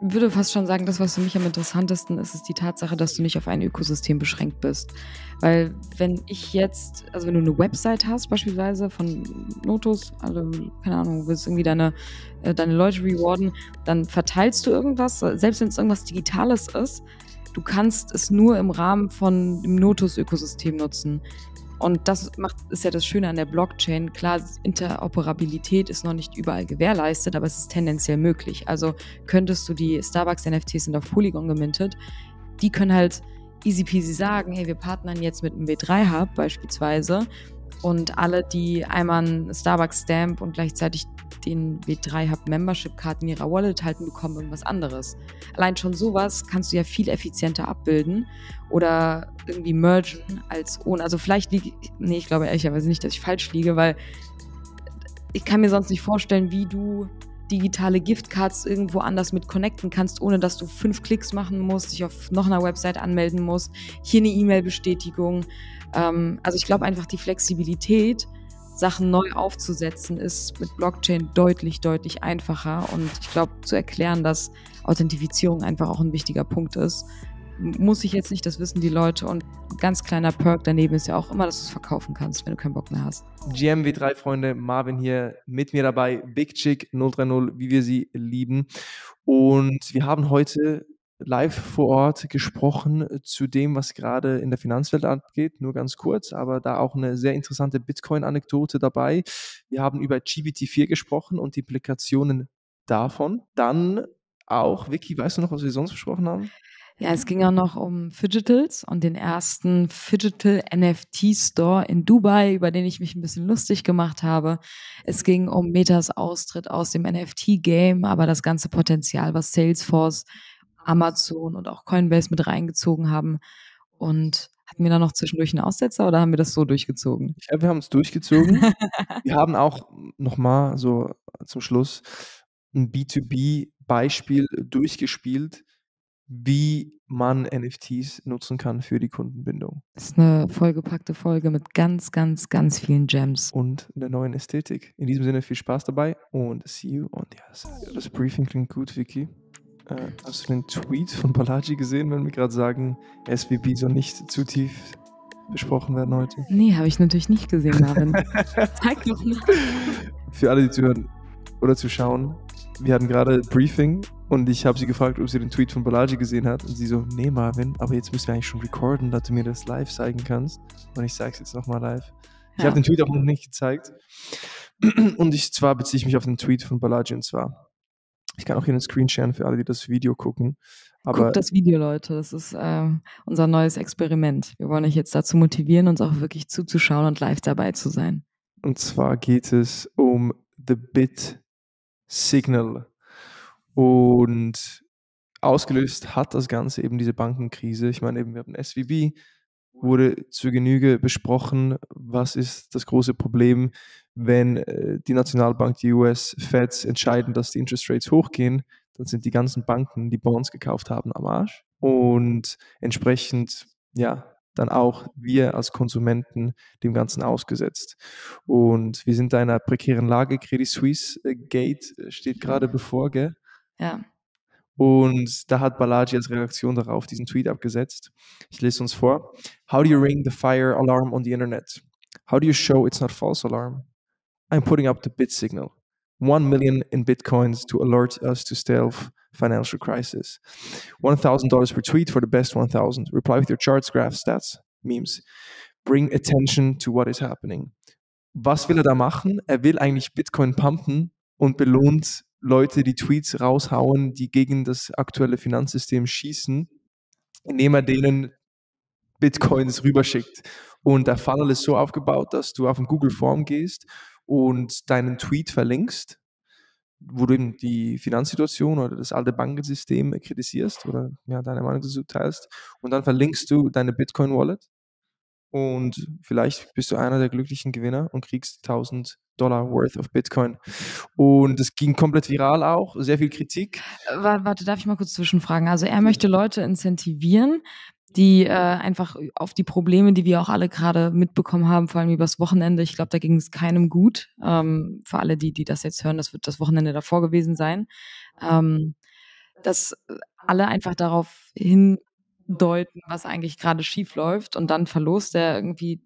würde fast schon sagen, das, was für mich am interessantesten ist, ist die Tatsache, dass du nicht auf ein Ökosystem beschränkt bist. Weil wenn ich jetzt, also wenn du eine Website hast, beispielsweise von Notus, also keine Ahnung, du willst irgendwie deine, äh, deine Leute rewarden, dann verteilst du irgendwas, selbst wenn es irgendwas Digitales ist, du kannst es nur im Rahmen von dem Notus-Ökosystem nutzen. Und das macht, ist ja das Schöne an der Blockchain. Klar, Interoperabilität ist noch nicht überall gewährleistet, aber es ist tendenziell möglich. Also könntest du die Starbucks-NFTs sind auf Polygon gemintet, die können halt easy peasy sagen, hey, wir partnern jetzt mit einem W3-Hub beispielsweise und alle, die einmal einen Starbucks-Stamp und gleichzeitig den W3 Hub Membership Card in ihrer Wallet halten, bekommen irgendwas anderes. Allein schon sowas kannst du ja viel effizienter abbilden oder irgendwie mergen als ohne. Also vielleicht liege, nee, ich glaube ehrlicherweise nicht, dass ich falsch liege, weil ich kann mir sonst nicht vorstellen, wie du digitale Giftcards irgendwo anders mit connecten kannst, ohne dass du fünf Klicks machen musst, dich auf noch einer Website anmelden musst, hier eine E-Mail-Bestätigung. Ähm, also ich glaube einfach die Flexibilität, Sachen neu aufzusetzen, ist mit Blockchain deutlich, deutlich einfacher. Und ich glaube, zu erklären, dass Authentifizierung einfach auch ein wichtiger Punkt ist, muss ich jetzt nicht, das wissen die Leute. Und ein ganz kleiner Perk daneben ist ja auch immer, dass du es verkaufen kannst, wenn du keinen Bock mehr hast. GMW3 Freunde, Marvin hier mit mir dabei, Big Chick 030, wie wir sie lieben. Und wir haben heute live vor Ort gesprochen zu dem, was gerade in der Finanzwelt abgeht. Nur ganz kurz, aber da auch eine sehr interessante Bitcoin-Anekdote dabei. Wir haben über GPT-4 gesprochen und die Implikationen davon. Dann auch, Vicky, weißt du noch, was wir sonst besprochen haben? Ja, es ging auch noch um Fidgetals und den ersten Fidgetal NFT Store in Dubai, über den ich mich ein bisschen lustig gemacht habe. Es ging um Metas Austritt aus dem NFT Game, aber das ganze Potenzial, was Salesforce Amazon und auch Coinbase mit reingezogen haben. Und hatten wir da noch zwischendurch einen Aussetzer oder haben wir das so durchgezogen? Ich glaube, wir haben es durchgezogen. wir haben auch nochmal so zum Schluss ein B2B-Beispiel durchgespielt, wie man NFTs nutzen kann für die Kundenbindung. Das ist eine vollgepackte Folge mit ganz, ganz, ganz vielen Gems. Und der neuen Ästhetik. In diesem Sinne viel Spaß dabei und see you on the other side. Das Briefing klingt gut, Vicky. Äh, hast du den Tweet von Balaji gesehen, wenn wir gerade sagen, SVB soll nicht zu tief besprochen werden heute? Nee, habe ich natürlich nicht gesehen, Marvin. Zeig doch mal. Für alle, die zuhören oder zuschauen, wir hatten gerade Briefing und ich habe sie gefragt, ob sie den Tweet von Balaji gesehen hat. Und sie so, nee, Marvin, aber jetzt müssen wir eigentlich schon recorden, dass du mir das live zeigen kannst. Und ich zeige es jetzt nochmal live. Ich ja. habe den Tweet auch noch nicht gezeigt. Und ich zwar beziehe ich mich auf den Tweet von Balaji und zwar ich kann auch hier einen Screen sharen für alle, die das Video gucken. Aber Guckt das Video, Leute. Das ist äh, unser neues Experiment. Wir wollen euch jetzt dazu motivieren, uns auch wirklich zuzuschauen und live dabei zu sein. Und zwar geht es um The Bit Signal. Und ausgelöst hat das Ganze eben diese Bankenkrise. Ich meine, eben, wir haben SVB, wurde zur Genüge besprochen, was ist das große Problem, wenn äh, die Nationalbank, die US Feds entscheiden, dass die Interest Rates hochgehen, dann sind die ganzen Banken, die Bonds gekauft haben, am Arsch. Und entsprechend, ja, dann auch wir als Konsumenten dem Ganzen ausgesetzt. Und wir sind in einer prekären Lage. Credit Suisse äh, Gate äh, steht gerade bevor, gell? Ja. Und da hat Balaji als Reaktion darauf diesen Tweet abgesetzt. Ich lese uns vor. How do you ring the fire alarm on the internet? How do you show it's not false alarm? I'm putting up the bit signal. One million in bitcoins to alert us to stealth financial crisis. $1,000 per tweet for the best 1,000. Reply with your charts, graphs, stats, memes. Bring attention to what is happening. Was will er da machen? Er will eigentlich Bitcoin pumpen und belohnt Leute, die Tweets raushauen, die gegen das aktuelle Finanzsystem schießen, indem er denen Bitcoins rüberschickt. Und der Funnel ist so aufgebaut, dass du auf ein Google Form gehst und deinen Tweet verlinkst, wo du eben die Finanzsituation oder das alte Bankensystem kritisierst oder ja, deine Meinung dazu teilst. Und dann verlinkst du deine Bitcoin-Wallet und vielleicht bist du einer der glücklichen Gewinner und kriegst 1000 Dollar worth of Bitcoin. Und das ging komplett viral auch, sehr viel Kritik. Äh, warte, darf ich mal kurz zwischenfragen? Also er möchte Leute incentivieren, die äh, einfach auf die Probleme, die wir auch alle gerade mitbekommen haben, vor allem übers Wochenende, ich glaube, da ging es keinem gut. Ähm, für alle, die, die das jetzt hören, das wird das Wochenende davor gewesen sein. Ähm, dass alle einfach darauf hindeuten, was eigentlich gerade schief läuft und dann verlost er irgendwie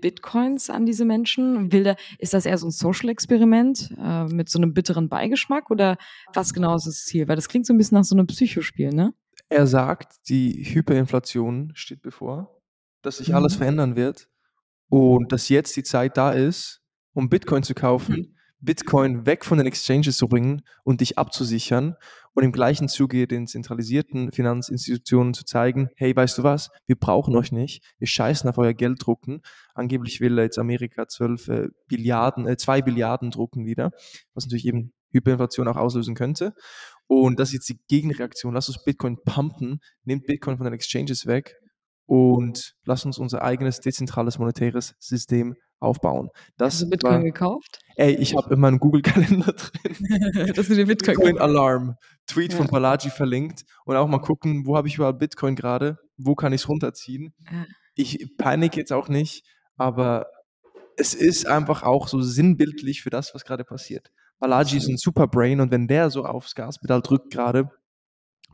Bitcoins an diese Menschen? Will der, ist das eher so ein Social-Experiment äh, mit so einem bitteren Beigeschmack oder was genau ist das Ziel? Weil das klingt so ein bisschen nach so einem Psychospiel, ne? Er sagt, die Hyperinflation steht bevor, dass sich alles Mhm. verändern wird und dass jetzt die Zeit da ist, um Bitcoin zu kaufen, Bitcoin weg von den Exchanges zu bringen und dich abzusichern und im gleichen Zuge den zentralisierten Finanzinstitutionen zu zeigen, hey, weißt du was, wir brauchen euch nicht, wir scheißen auf euer Geld drucken. Angeblich will jetzt Amerika 12 äh, Billiarden, äh, 2 Billiarden drucken wieder, was natürlich eben Hyperinflation auch auslösen könnte. Und das ist jetzt die Gegenreaktion. Lass uns Bitcoin pumpen, nehmt Bitcoin von den Exchanges weg und lass uns unser eigenes dezentrales monetäres System aufbauen. Das Hast du Bitcoin war, gekauft? ey, ich habe in meinem Google-Kalender drin Dass du dir Bitcoin Bitcoin Alarm, Tweet von Ja. Balaji verlinkt und auch mal gucken, wo habe ich überall Bitcoin gerade, wo kann ich es runterziehen. Ja. Ich panik jetzt auch nicht, aber es ist einfach auch so sinnbildlich für das, was gerade passiert. Balaji ist ein Superbrain und wenn der so aufs Gaspedal drückt gerade,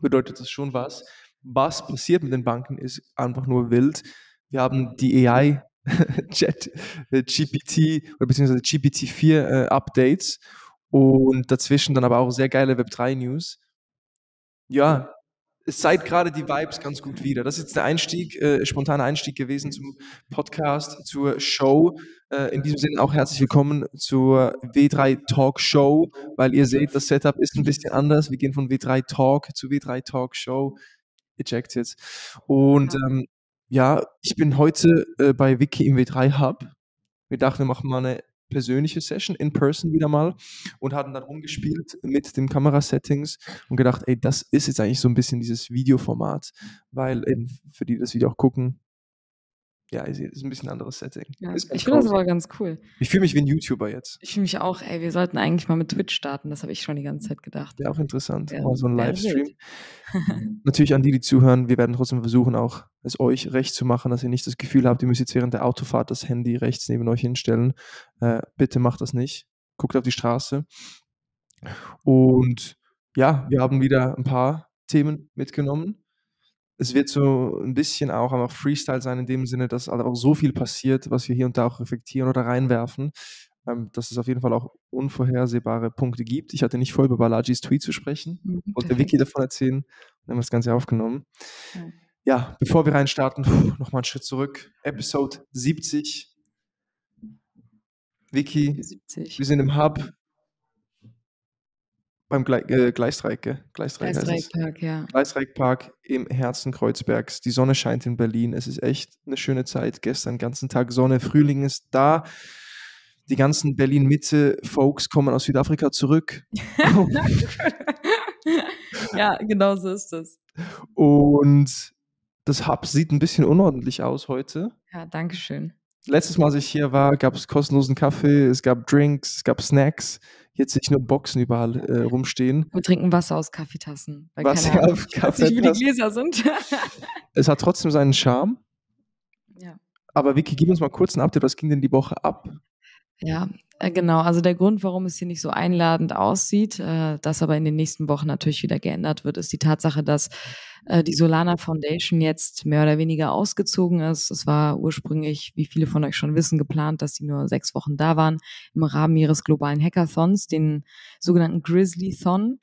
bedeutet das schon was. Was passiert mit den Banken ist einfach nur wild. Wir haben die AI Chat äh, GPT oder beziehungsweise GPT-4 äh, Updates und dazwischen dann aber auch sehr geile Web3 News. Ja, es zeigt gerade die Vibes ganz gut wieder. Das ist jetzt der Einstieg, äh, spontaner Einstieg gewesen zum Podcast, zur Show. Äh, in diesem Sinne auch herzlich willkommen zur W3 Talk Show, weil ihr seht, das Setup ist ein bisschen anders. Wir gehen von W3 Talk zu W3 Talk Show. Ihr checkt jetzt. Und ähm, ja, ich bin heute äh, bei Wiki im W3 Hub. Wir dachten, wir machen mal eine persönliche Session in person wieder mal und hatten dann rumgespielt mit den Kamerasettings und gedacht, ey, das ist jetzt eigentlich so ein bisschen dieses Videoformat, weil eben für die die das Video auch gucken, ja, ist ein bisschen ein anderes Setting. Ja, ich finde das aber ganz cool. Ich fühle mich wie ein YouTuber jetzt. Ich fühle mich auch, ey, wir sollten eigentlich mal mit Twitch starten. Das habe ich schon die ganze Zeit gedacht. Wäre auch interessant, Wäre- mal so ein Livestream. Natürlich an die, die zuhören, wir werden trotzdem versuchen, auch es euch recht zu machen, dass ihr nicht das Gefühl habt, ihr müsst jetzt während der Autofahrt das Handy rechts neben euch hinstellen. Äh, bitte macht das nicht. Guckt auf die Straße. Und ja, wir haben wieder ein paar Themen mitgenommen. Es wird so ein bisschen auch einfach Freestyle sein, in dem Sinne, dass halt auch so viel passiert, was wir hier und da auch reflektieren oder reinwerfen, ähm, dass es auf jeden Fall auch unvorhersehbare Punkte gibt. Ich hatte nicht vor, über Balajis Tweet zu sprechen Mhm, wollte. Wiki davon erzählen und dann haben wir das Ganze aufgenommen. Ja. Ja, bevor wir reinstarten, nochmal einen Schritt zurück. Episode 70. Wiki, 70. wir sind im Hub beim Gle äh, Gleisdreieck, gell? Gleisdreieck. Gleisdreieckpark, ja. Gleisdreieckpark im Herzen Kreuzbergs. Die Sonne scheint in Berlin. Es ist echt eine schöne Zeit. Gestern den ganzen Tag Sonne. Frühling ist da. Die ganzen Berlin-Mitte-Folks kommen aus Südafrika zurück. ja, genau so ist es. Und das Hub sieht ein bisschen unordentlich aus heute. Ja, danke schön. Letztes Mal, als ich hier war, gab es kostenlosen Kaffee, es gab Drinks, es gab Snacks. Jetzt ich nur Boxen überall äh, rumstehen. Wir trinken Wasser aus Kaffeetassen. Weil Wasser keine Ahnung, auf weiß nicht, wie die Kaffeetassen. Gläser sind. Es hat trotzdem seinen Charme. ja. Aber Vicky, gib uns mal kurz ein Update. Was ging denn die Woche ab? Ja, äh, genau. Also der Grund, warum es hier nicht so einladend aussieht, äh, das aber in den nächsten Wochen natürlich wieder geändert wird, ist die Tatsache, dass äh, die Solana Foundation jetzt mehr oder weniger ausgezogen ist. Es war ursprünglich, wie viele von euch schon wissen, geplant, dass sie nur sechs Wochen da waren im Rahmen ihres globalen Hackathons, den sogenannten Grizzly-Thon,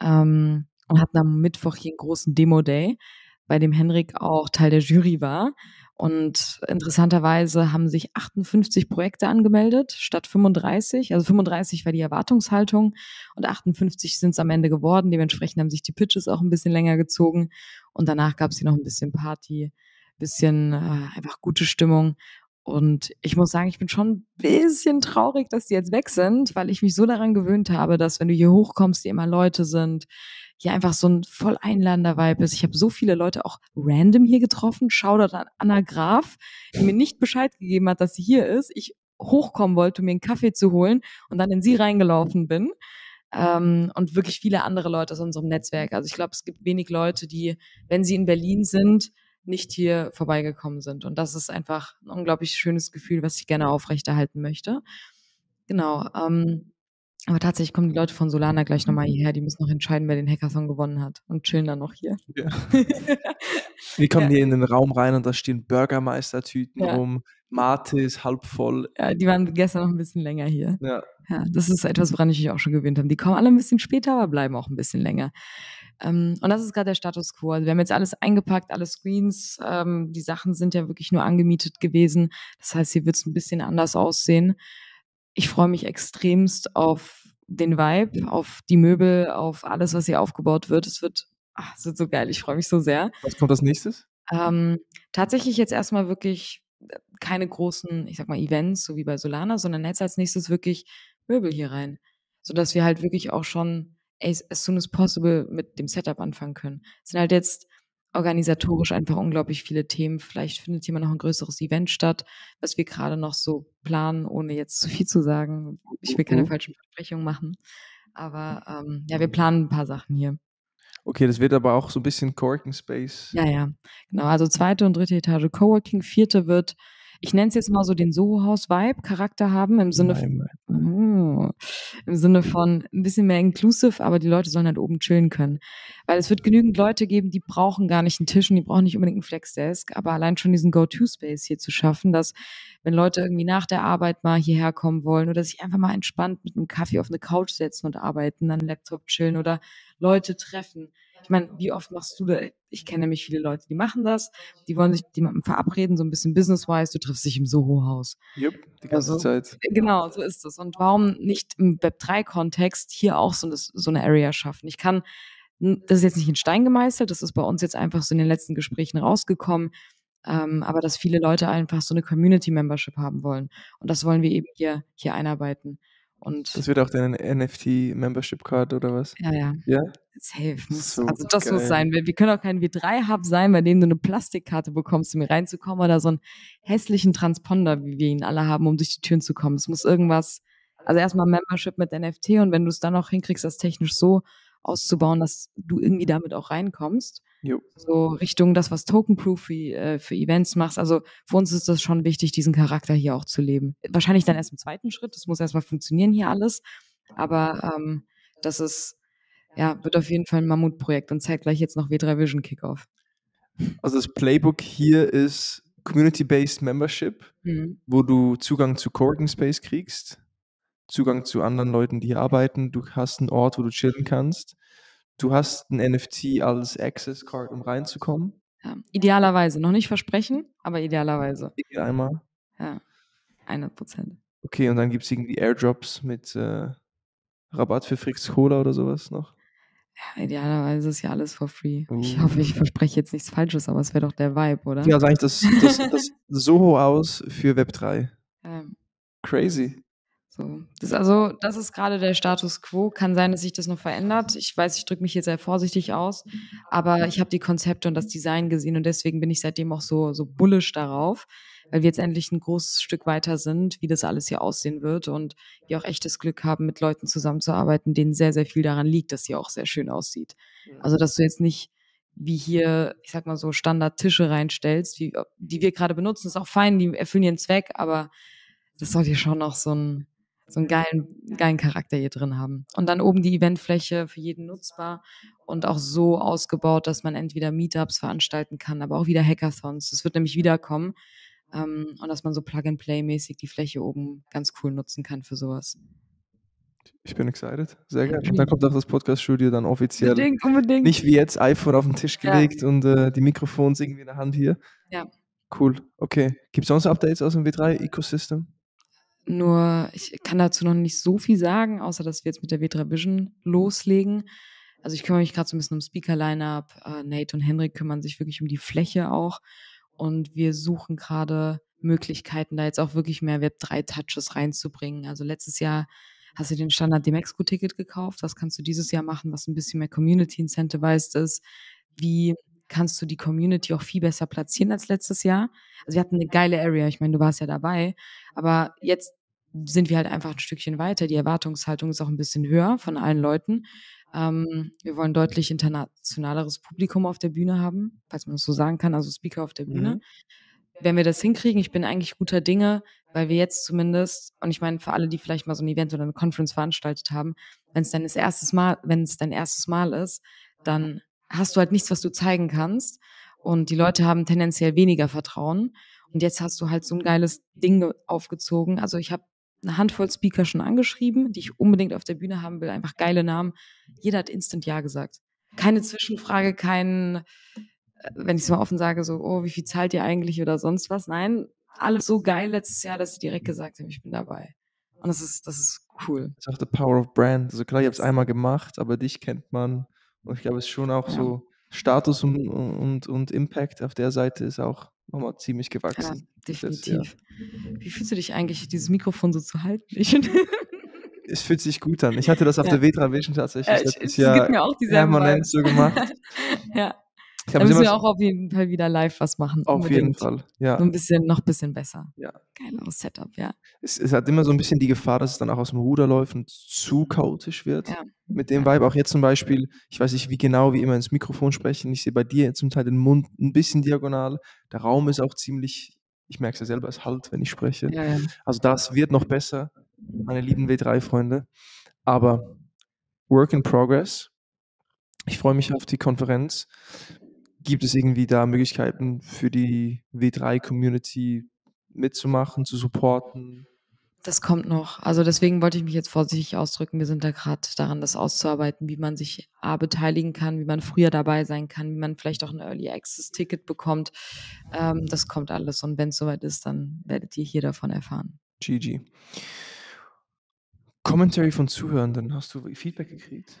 ähm, und hatten am Mittwoch hier einen großen Demo-Day, bei dem Henrik auch Teil der Jury war. Und interessanterweise haben sich 58 Projekte angemeldet statt 35. Also 35 war die Erwartungshaltung und 58 sind es am Ende geworden. Dementsprechend haben sich die Pitches auch ein bisschen länger gezogen. Und danach gab es hier noch ein bisschen Party, bisschen äh, einfach gute Stimmung. Und ich muss sagen, ich bin schon ein bisschen traurig, dass die jetzt weg sind, weil ich mich so daran gewöhnt habe, dass wenn du hier hochkommst, hier immer Leute sind, hier einfach so ein voll einladender Vibe ist. Ich habe so viele Leute auch random hier getroffen. Shoutout an Anna Graf, die mir nicht Bescheid gegeben hat, dass sie hier ist. Ich hochkommen wollte, um mir einen Kaffee zu holen und dann in sie reingelaufen bin. Ähm, und wirklich viele andere Leute aus unserem Netzwerk. Also ich glaube, es gibt wenig Leute, die, wenn sie in Berlin sind, nicht hier vorbeigekommen sind. Und das ist einfach ein unglaublich schönes Gefühl, was ich gerne aufrechterhalten möchte. Genau. Ähm, Aber tatsächlich kommen die Leute von Solana gleich nochmal hierher. Die müssen noch entscheiden, wer den Hackathon gewonnen hat und chillen dann noch hier. Ja. Wir kommen ja. hier in den Raum rein und da stehen Bürgermeistertüten ja. rum. Mate ist halb voll. Ja, die waren gestern noch ein bisschen länger hier. Ja. Ja, das ist etwas, woran ich mich auch schon gewöhnt habe. Die kommen alle ein bisschen später, aber bleiben auch ein bisschen länger. Ähm, und das ist gerade der Status quo. Also wir haben jetzt alles eingepackt, alle Screens. Ähm, die Sachen sind ja wirklich nur angemietet gewesen. Das heißt, hier wird es ein bisschen anders aussehen. Ich freue mich extremst auf den Vibe, auf die Möbel, auf alles, was hier aufgebaut wird. Es wird, ach, es wird so geil. Ich freue mich so sehr. Was kommt als nächstes? Ähm, tatsächlich jetzt erstmal wirklich äh, keine großen, ich sag mal, Events, so wie bei Solana, sondern jetzt als nächstes wirklich Möbel hier rein. Sodass wir halt wirklich auch schon as, as soon as possible mit dem Setup anfangen können. Es sind halt jetzt organisatorisch einfach unglaublich viele Themen. Vielleicht findet hier mal noch ein größeres Event statt, was wir gerade noch so planen, ohne jetzt zu viel zu sagen. Ich will keine mhm. falschen Versprechungen machen. Aber ähm, ja, wir planen ein paar Sachen hier. Okay, das wird aber auch so ein bisschen Coworking Space. Ja, ja. Genau. Also zweite und dritte Etage Coworking, vierte wird ich nenne es jetzt mal so den Soho-House-Vibe, Charakter haben, im Sinne, von, oh, im Sinne von ein bisschen mehr inclusive, aber die Leute sollen halt oben chillen können. Weil es wird genügend Leute geben, die brauchen gar nicht einen Tisch und die brauchen nicht unbedingt einen Flexdesk, aber allein schon diesen Go-To-Space hier zu schaffen, dass wenn Leute irgendwie nach der Arbeit mal hierher kommen wollen oder sich einfach mal entspannt mit einem Kaffee auf eine Couch setzen und arbeiten, dann einen Laptop chillen oder Leute treffen, ich meine, wie oft machst du das? Ich kenne nämlich viele Leute, die machen das. Die wollen sich jemandem verabreden, so ein bisschen business-wise. Du triffst dich im Soho-Haus. Yep, die ganze also, Zeit. Genau, so ist es. Und warum nicht im Web3-Kontext hier auch so eine Area schaffen? Ich kann, das ist jetzt nicht in Stein gemeißelt, das ist bei uns jetzt einfach so in den letzten Gesprächen rausgekommen. Ähm, aber dass viele Leute einfach so eine Community-Membership haben wollen. Und das wollen wir eben hier, hier einarbeiten. Und das wird auch deine NFT-Membership-Card oder was? Ja, ja. Ja? Safe. Muss, so also das geil. muss sein. Wir, wir können auch kein W3-Hub sein, bei dem du eine Plastikkarte bekommst, um hier reinzukommen oder so einen hässlichen Transponder, wie wir ihn alle haben, um durch die Türen zu kommen. Es muss irgendwas, also erstmal Membership mit NFT und wenn du es dann auch hinkriegst, das technisch so auszubauen, dass du irgendwie damit auch reinkommst. Jo. So Richtung das, was Tokenproof für, äh, für Events machst. Also für uns ist das schon wichtig, diesen Charakter hier auch zu leben. Wahrscheinlich dann erst im zweiten Schritt. Das muss erstmal funktionieren hier alles. Aber ähm, das ist, ja, wird auf jeden Fall ein Mammutprojekt und zeigt gleich jetzt noch W3 Vision Kickoff. Also das Playbook hier ist Community-Based Membership, mhm. wo du Zugang zu Coworking Space kriegst, Zugang zu anderen Leuten, die hier arbeiten. Du hast einen Ort, wo du chillen kannst. Du hast ein NFT als Access Card, um reinzukommen. Ja, idealerweise. Noch nicht versprechen, aber idealerweise. Einmal. Ja, 100 Prozent. Okay, und dann gibt es irgendwie Airdrops mit äh, Rabatt für Fricks Cola oder sowas noch? Ja, idealerweise ist ja alles for free. Uh. Ich hoffe, ich verspreche jetzt nichts Falsches, aber es wäre doch der Vibe, oder? Ja, also eigentlich das, das, das Soho aus für Web3. Ähm, Crazy. So, das also, das ist gerade der Status quo. Kann sein, dass sich das noch verändert. Ich weiß, ich drücke mich hier sehr vorsichtig aus, aber ich habe die Konzepte und das Design gesehen und deswegen bin ich seitdem auch so, so bullish darauf, weil wir jetzt endlich ein großes Stück weiter sind, wie das alles hier aussehen wird und wir auch echtes Glück haben, mit Leuten zusammenzuarbeiten, denen sehr, sehr viel daran liegt, dass hier auch sehr schön aussieht. Also, dass du jetzt nicht wie hier, ich sag mal so, Standardtische reinstellst, wie, die wir gerade benutzen, ist auch fein, die erfüllen ihren Zweck, aber das soll hier schon noch so ein, so einen geilen, geilen Charakter hier drin haben. Und dann oben die Eventfläche für jeden nutzbar und auch so ausgebaut, dass man entweder Meetups veranstalten kann, aber auch wieder Hackathons. Das wird nämlich wiederkommen. Ähm, und dass man so Plug-and-Play-mäßig die Fläche oben ganz cool nutzen kann für sowas. Ich bin excited. Sehr gerne. Und dann kommt auch das Podcast-Studio dann offiziell. Unbedingt, unbedingt. Nicht wie jetzt iPhone auf den Tisch gelegt ja. und äh, die Mikrofons irgendwie in der Hand hier. Ja. Cool. Okay. Gibt es sonst Updates aus dem W3-Ecosystem? Nur, ich kann dazu noch nicht so viel sagen, außer dass wir jetzt mit der W3 Vision loslegen. Also ich kümmere mich gerade so ein bisschen um Speaker-Line-Up. Äh, Nate und Henrik kümmern sich wirklich um die Fläche auch. Und wir suchen gerade Möglichkeiten, da jetzt auch wirklich mehr Web3-Touches reinzubringen. Also letztes Jahr hast du den Standard Demexco-Ticket gekauft. Was kannst du dieses Jahr machen, was ein bisschen mehr Community incentivized ist? Wie kannst du die Community auch viel besser platzieren als letztes Jahr? Also wir hatten eine geile Area. Ich meine, du warst ja dabei. Aber jetzt sind wir halt einfach ein Stückchen weiter. Die Erwartungshaltung ist auch ein bisschen höher von allen Leuten. Ähm, wir wollen deutlich internationaleres Publikum auf der Bühne haben, falls man es so sagen kann, also Speaker auf der Bühne. Mhm. wenn wir das hinkriegen, ich bin eigentlich guter Dinge, weil wir jetzt zumindest, und ich meine, für alle, die vielleicht mal so ein Event oder eine Conference veranstaltet haben, wenn es dein erstes Mal, wenn es dein erstes Mal ist, dann hast du halt nichts, was du zeigen kannst. Und die Leute haben tendenziell weniger Vertrauen. Und jetzt hast du halt so ein geiles Ding aufgezogen. Also ich habe eine Handvoll Speaker schon angeschrieben, die ich unbedingt auf der Bühne haben will. Einfach geile Namen. Jeder hat instant Ja gesagt. Keine Zwischenfrage, kein, äh, wenn ich es mal offen sage, so, oh, wie viel zahlt ihr eigentlich oder sonst was. Nein, alles so geil letztes Jahr, dass sie direkt gesagt haben, ich bin dabei. Und das ist, das ist cool. Das ist auch the power of brand. Also klar, ich habe es einmal gemacht, aber dich kennt man. Und ich glaube, es ist schon auch ja. so Status und, und, und Impact auf der Seite ist auch nochmal ziemlich gewachsen. Ja, definitiv. Ja. Wie fühlst du dich eigentlich, dieses Mikrofon so zu halten? es fühlt sich gut an. Ich hatte das auf ja. der Vetra Vision tatsächlich ja, letztes Jahr permanent so gemacht. ja. Ich da müssen wir auch auf jeden Fall wieder live was machen. Auf unbedingt. jeden Fall, ja. So ein bisschen, noch ein bisschen besser. Ja. Geileres Setup, ja. Es, es, hat immer so ein bisschen die Gefahr, dass es dann auch aus dem Ruder läuft und zu chaotisch wird. Ja. Mit dem Vibe, auch jetzt zum Beispiel, ich weiß nicht, wie genau wir immer ins Mikrofon sprechen. Ich sehe bei dir zum Teil den Mund ein bisschen diagonal. Der Raum ist auch ziemlich, ich merke es ja selber, es halt, wenn ich spreche. Ja, ja. Also das wird noch besser, meine lieben W3-Freunde. Aber Work in Progress. Ich freue mich auf die Konferenz. Gibt es irgendwie da Möglichkeiten für die W3-Community mitzumachen, zu supporten? Das kommt noch. Also deswegen wollte ich mich jetzt vorsichtig ausdrücken. Wir sind da gerade daran, das auszuarbeiten, wie man sich A beteiligen kann, wie man früher dabei sein kann, wie man vielleicht auch ein Early Access Ticket bekommt. Ähm, das kommt alles. Und wenn es soweit ist, dann werdet ihr hier davon erfahren. GG. Commentary von Zuhörenden. Hast du Feedback gekriegt?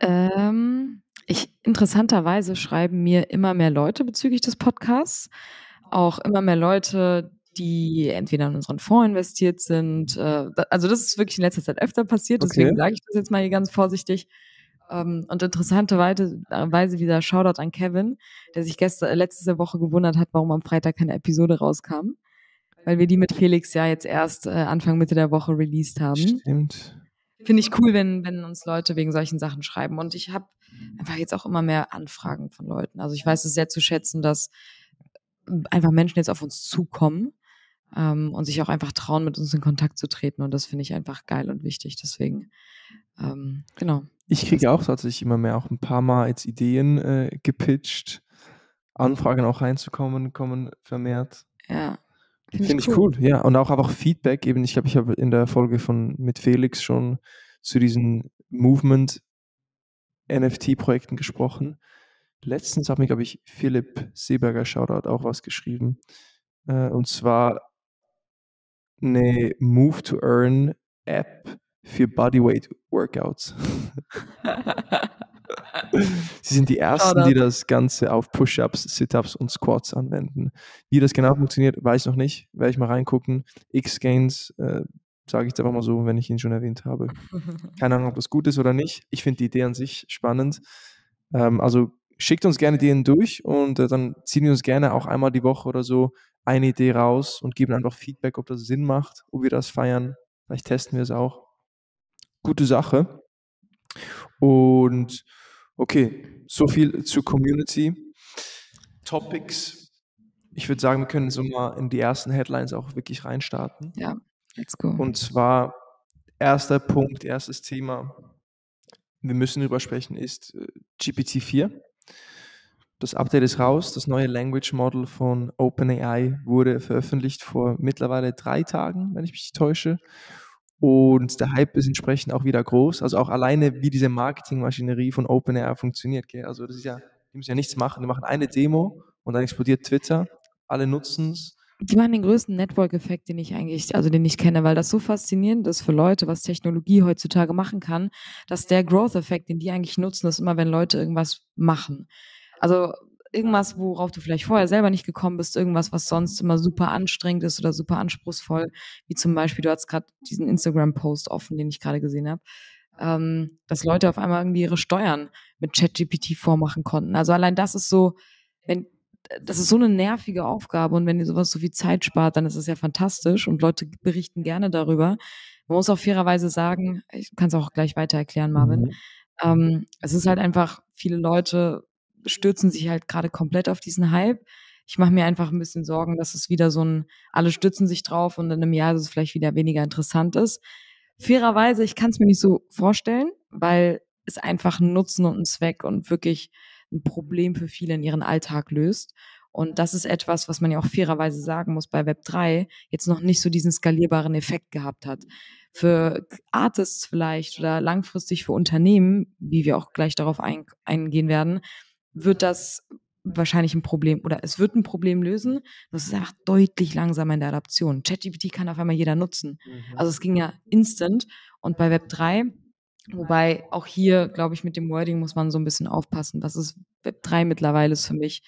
Ähm, ich interessanterweise schreiben mir immer mehr Leute bezüglich des Podcasts. Auch immer mehr Leute, die entweder in unseren Fonds investiert sind. Äh, also das ist wirklich in letzter Zeit öfter passiert, deswegen okay. sage ich das jetzt mal hier ganz vorsichtig. Ähm, und interessanterweise wieder Shoutout an Kevin, der sich gestern, äh, letzte Woche gewundert hat, warum am Freitag keine Episode rauskam. Weil wir die mit Felix ja jetzt erst äh, Anfang Mitte der Woche released haben. Stimmt finde ich cool, wenn, wenn uns Leute wegen solchen Sachen schreiben. Und ich habe einfach jetzt auch immer mehr Anfragen von Leuten. Also ich weiß es sehr zu schätzen, dass einfach Menschen jetzt auf uns zukommen ähm, und sich auch einfach trauen, mit uns in Kontakt zu treten. Und das finde ich einfach geil und wichtig. Deswegen, ähm, genau. Ich kriege auch tatsächlich immer mehr, auch ein paar Mal jetzt Ideen äh, gepitcht, Anfragen auch reinzukommen, kommen vermehrt. Ja. Finde find ich cool. cool. ja. Und auch einfach Feedback eben. Ich glaube, ich habe in der Folge von mit Felix schon zu diesen Movement NFT-Projekten gesprochen. Letztens hat mir, glaube ich, Philipp Seeberger Shoutout auch was geschrieben. Äh, und zwar eine Move to Earn App für Bodyweight Workouts. Sie sind die Ersten, die das Ganze auf Push-Ups, Sit-Ups und Squats anwenden. Wie das genau funktioniert, weiß ich noch nicht. Werde ich mal reingucken. X-Gains, äh, sage ich jetzt einfach mal so, wenn ich ihn schon erwähnt habe. Keine Ahnung, ob das gut ist oder nicht. Ich finde die Idee an sich spannend. Ähm, also schickt uns gerne Ideen durch und äh, dann ziehen wir uns gerne auch einmal die Woche oder so eine Idee raus und geben einfach Feedback, ob das Sinn macht, ob wir das feiern. Vielleicht testen wir es auch. Gute Sache. Und Okay, so viel zur Community. Topics. Ich würde sagen, wir können so mal in die ersten Headlines auch wirklich reinstarten. Ja, let's go. Und zwar, erster Punkt, erstes Thema, wir müssen darüber sprechen, ist äh, GPT-4. Das Update ist raus. Das neue Language Model von OpenAI wurde veröffentlicht vor mittlerweile drei Tagen, wenn ich mich nicht täusche. Und der Hype ist entsprechend auch wieder groß. Also auch alleine, wie diese Marketingmaschinerie von OpenAI funktioniert. Gell? Also das ist ja, die müssen ja nichts machen. Die machen eine Demo und dann explodiert Twitter. Alle nutzen es. Die machen den größten Network-Effekt, den ich eigentlich, also den ich kenne, weil das so faszinierend ist für Leute, was Technologie heutzutage machen kann, dass der Growth-Effekt, den die eigentlich nutzen, ist immer, wenn Leute irgendwas machen. Also irgendwas, worauf du vielleicht vorher selber nicht gekommen bist, irgendwas, was sonst immer super anstrengend ist oder super anspruchsvoll, wie zum Beispiel, du hast gerade diesen Instagram-Post offen, den ich gerade gesehen habe, ähm, dass Leute auf einmal irgendwie ihre Steuern mit ChatGPT vormachen konnten. Also allein das ist so, wenn das ist so eine nervige Aufgabe und wenn ihr sowas so viel Zeit spart, dann ist es ja fantastisch und Leute berichten gerne darüber. Man muss auch fairerweise sagen, ich kann es auch gleich weiter erklären, Marvin. Mhm. Ähm, es ist halt einfach, viele Leute stürzen sich halt gerade komplett auf diesen Hype. Ich mache mir einfach ein bisschen Sorgen, dass es wieder so ein, alle stützen sich drauf und in einem Jahr ist es vielleicht wieder weniger interessant ist. Fairerweise, ich kann es mir nicht so vorstellen, weil es einfach ein Nutzen und ein Zweck und wirklich ein Problem für viele in ihren Alltag löst. Und das ist etwas, was man ja auch fairerweise sagen muss, bei Web 3 jetzt noch nicht so diesen skalierbaren Effekt gehabt hat. Für Artists vielleicht oder langfristig für Unternehmen, wie wir auch gleich darauf ein, eingehen werden, wird das wahrscheinlich ein Problem oder es wird ein Problem lösen. Das ist einfach deutlich langsamer in der Adaption. ChatGPT kann auf einmal jeder nutzen. Mhm. Also es ging ja instant und bei Web 3 Wobei auch hier, glaube ich, mit dem Wording muss man so ein bisschen aufpassen. Was ist Web 3 mittlerweile ist für mich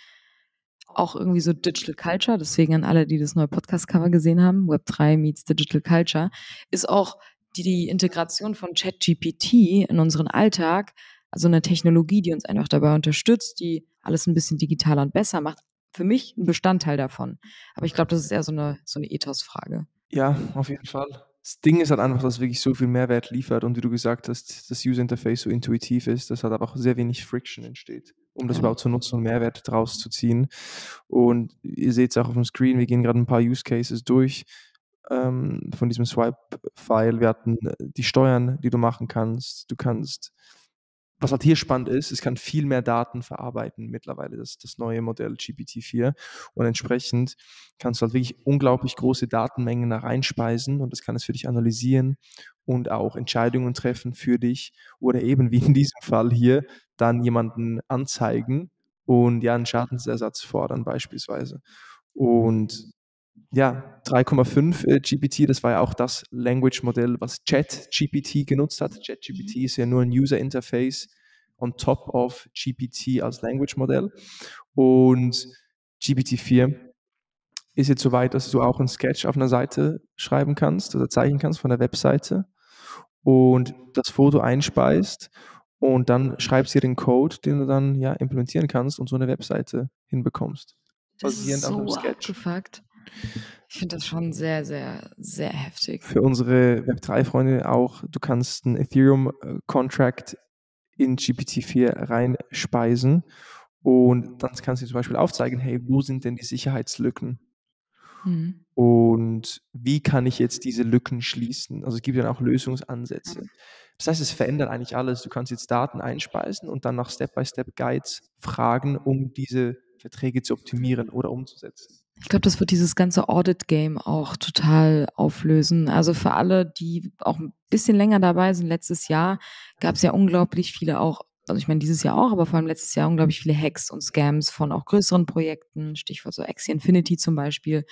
auch irgendwie so Digital Culture. Deswegen an alle, die das neue Podcast-Cover gesehen haben, Web 3 meets Digital Culture, ist auch die, die Integration von ChatGPT in unseren Alltag, also eine Technologie, die uns einfach dabei unterstützt, die alles ein bisschen digitaler und besser macht, für mich ein Bestandteil davon. Aber ich glaube, das ist eher so eine, so eine Ethos-Frage. Ja, auf jeden Fall. Das Ding ist halt einfach, dass es wirklich so viel Mehrwert liefert und wie du gesagt hast, das User Interface so intuitiv ist, dass halt einfach sehr wenig Friction entsteht, um das überhaupt zu nutzen und Mehrwert draus zu ziehen. Und ihr seht es auch auf dem Screen, wir gehen gerade ein paar Use Cases durch ähm, von diesem Swipe-File. Wir hatten äh, die Steuern, die du machen kannst. Du kannst was halt hier spannend ist, es kann viel mehr Daten verarbeiten mittlerweile, das, das neue Modell GPT-4. Und entsprechend kannst du halt wirklich unglaublich große Datenmengen da reinspeisen und das kann es für dich analysieren und auch Entscheidungen treffen für dich oder eben wie in diesem Fall hier dann jemanden anzeigen und ja einen Schadensersatz fordern beispielsweise. Und ja, 3,5 äh, GPT, das war ja auch das Language-Modell, was ChatGPT genutzt hat. ChatGPT ist ja nur ein User-Interface on top of GPT als Language-Modell. Und GPT-4 ist jetzt so weit, dass du auch ein Sketch auf einer Seite schreiben kannst oder zeichnen kannst von der Webseite und das Foto einspeist und dann schreibst du den Code, den du dann ja implementieren kannst und so eine Webseite hinbekommst. Das ist so abgefuckt. Ich finde das schon sehr, sehr, sehr heftig. Für unsere Web3-Freunde auch, du kannst einen Ethereum-Contract in GPT-4 reinspeisen und dann kannst du zum Beispiel aufzeigen, hey, wo sind denn die Sicherheitslücken? Mhm. Und wie kann ich jetzt diese Lücken schließen? Also es gibt dann auch Lösungsansätze. Das heißt, es verändert eigentlich alles. Du kannst jetzt Daten einspeisen und dann nach Step-by-Step-Guides fragen, um diese Verträge zu optimieren oder umzusetzen. Ich glaube, das wird dieses ganze Audit-Game auch total auflösen. Also für alle, die auch ein bisschen länger dabei sind, letztes Jahr gab es ja unglaublich viele auch, also ich meine dieses Jahr auch, aber vor allem letztes Jahr unglaublich viele Hacks und Scams von auch größeren Projekten, Stichwort so Axie Infinity zum Beispiel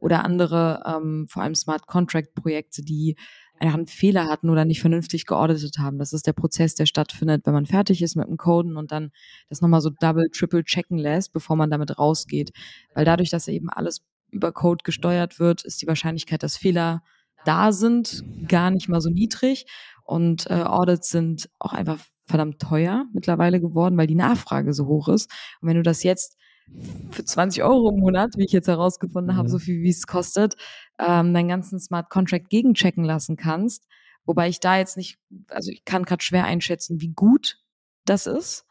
oder andere, ähm, vor allem Smart Contract-Projekte, die einen Fehler hatten oder nicht vernünftig geauditet haben. Das ist der Prozess, der stattfindet, wenn man fertig ist mit dem Coden und dann das nochmal so double, triple checken lässt, bevor man damit rausgeht. Weil dadurch, dass eben alles über Code gesteuert wird, ist die Wahrscheinlichkeit, dass Fehler da sind, gar nicht mal so niedrig. Und äh, Audits sind auch einfach verdammt teuer mittlerweile geworden, weil die Nachfrage so hoch ist. Und wenn du das jetzt für 20 Euro im Monat, wie ich jetzt herausgefunden mhm. habe, so viel wie es kostet, ähm, deinen ganzen Smart Contract gegenchecken lassen kannst. Wobei ich da jetzt nicht, also ich kann gerade schwer einschätzen, wie gut das ist.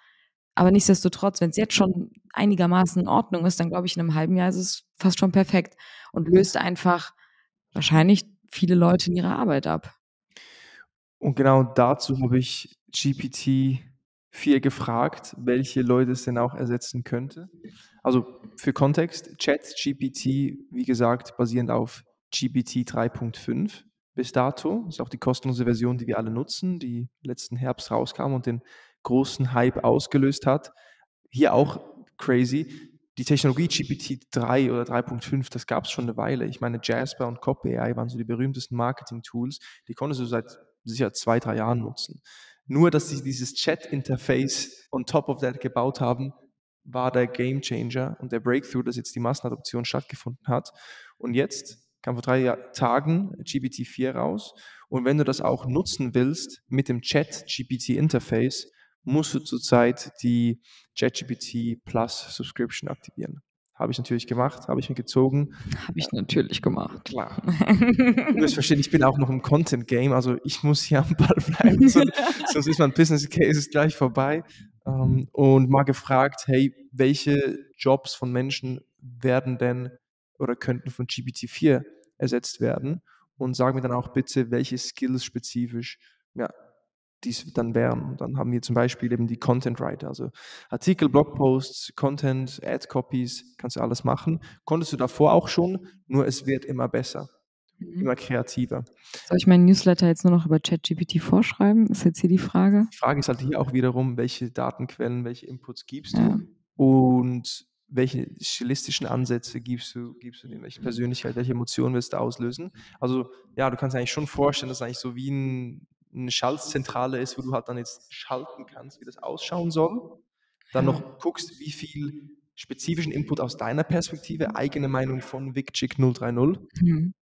Aber nichtsdestotrotz, wenn es jetzt schon einigermaßen in Ordnung ist, dann glaube ich, in einem halben Jahr ist es fast schon perfekt und löst einfach wahrscheinlich viele Leute in ihrer Arbeit ab. Und genau dazu habe ich GPT 4 gefragt, welche Leute es denn auch ersetzen könnte. Also für Kontext, ChatGPT, wie gesagt, basierend auf GPT 3.5 bis dato. Das ist auch die kostenlose Version, die wir alle nutzen, die letzten Herbst rauskam und den großen Hype ausgelöst hat. Hier auch crazy. Die Technologie GPT-3 oder 3.5, das gab es schon eine Weile. Ich meine, Jasper und Copy AI waren so die berühmtesten Marketing-Tools. Die konntest du seit sicher zwei, drei Jahren nutzen. Nur, dass sie dieses Chat-Interface on top of that gebaut haben, war der Game Changer und der Breakthrough, dass jetzt die Massenadoption stattgefunden hat. Und jetzt kam vor drei Tagen GPT-4 raus. Und wenn du das auch nutzen willst mit dem Chat-GPT-Interface, musst du zurzeit die ChatGPT Plus Subscription aktivieren. Habe ich natürlich gemacht, habe ich mir gezogen. Habe ich natürlich gemacht. Klar. du wirst verstehen, ich bin auch noch im Content-Game, also ich muss hier am Ball bleiben, sonst, sonst ist mein Business Case gleich vorbei. Ähm, und mal gefragt, hey, welche Jobs von Menschen werden denn oder könnten von GPT-4 ersetzt werden und sag mir dann auch bitte, welche Skills spezifisch ja, dies dann wären. Und dann haben wir zum Beispiel eben die Content Writer, also Artikel, Blogposts, Content, Ad-Copies, kannst du alles machen. Konntest du davor auch schon, nur es wird immer besser, Mhm. immer kreativer. Soll ich meinen Newsletter jetzt nur noch über ChatGPT vorschreiben? Ist jetzt hier die Frage. Die Frage ist halt hier auch wiederum, welche Datenquellen, welche Inputs gibst Ja. du und welche stilistischen Ansätze gibst du, gibst du dem, welche Persönlichkeit, welche Emotionen willst du auslösen. Also ja, du kannst dir eigentlich schon vorstellen, dass es eigentlich so wie ein, eine Schaltzentrale ist, wo du halt dann jetzt schalten kannst, wie das ausschauen soll. Dann noch guckst, wie viel spezifischen Input aus deiner Perspektive, eigene Meinung von VicChick 030, Mhm.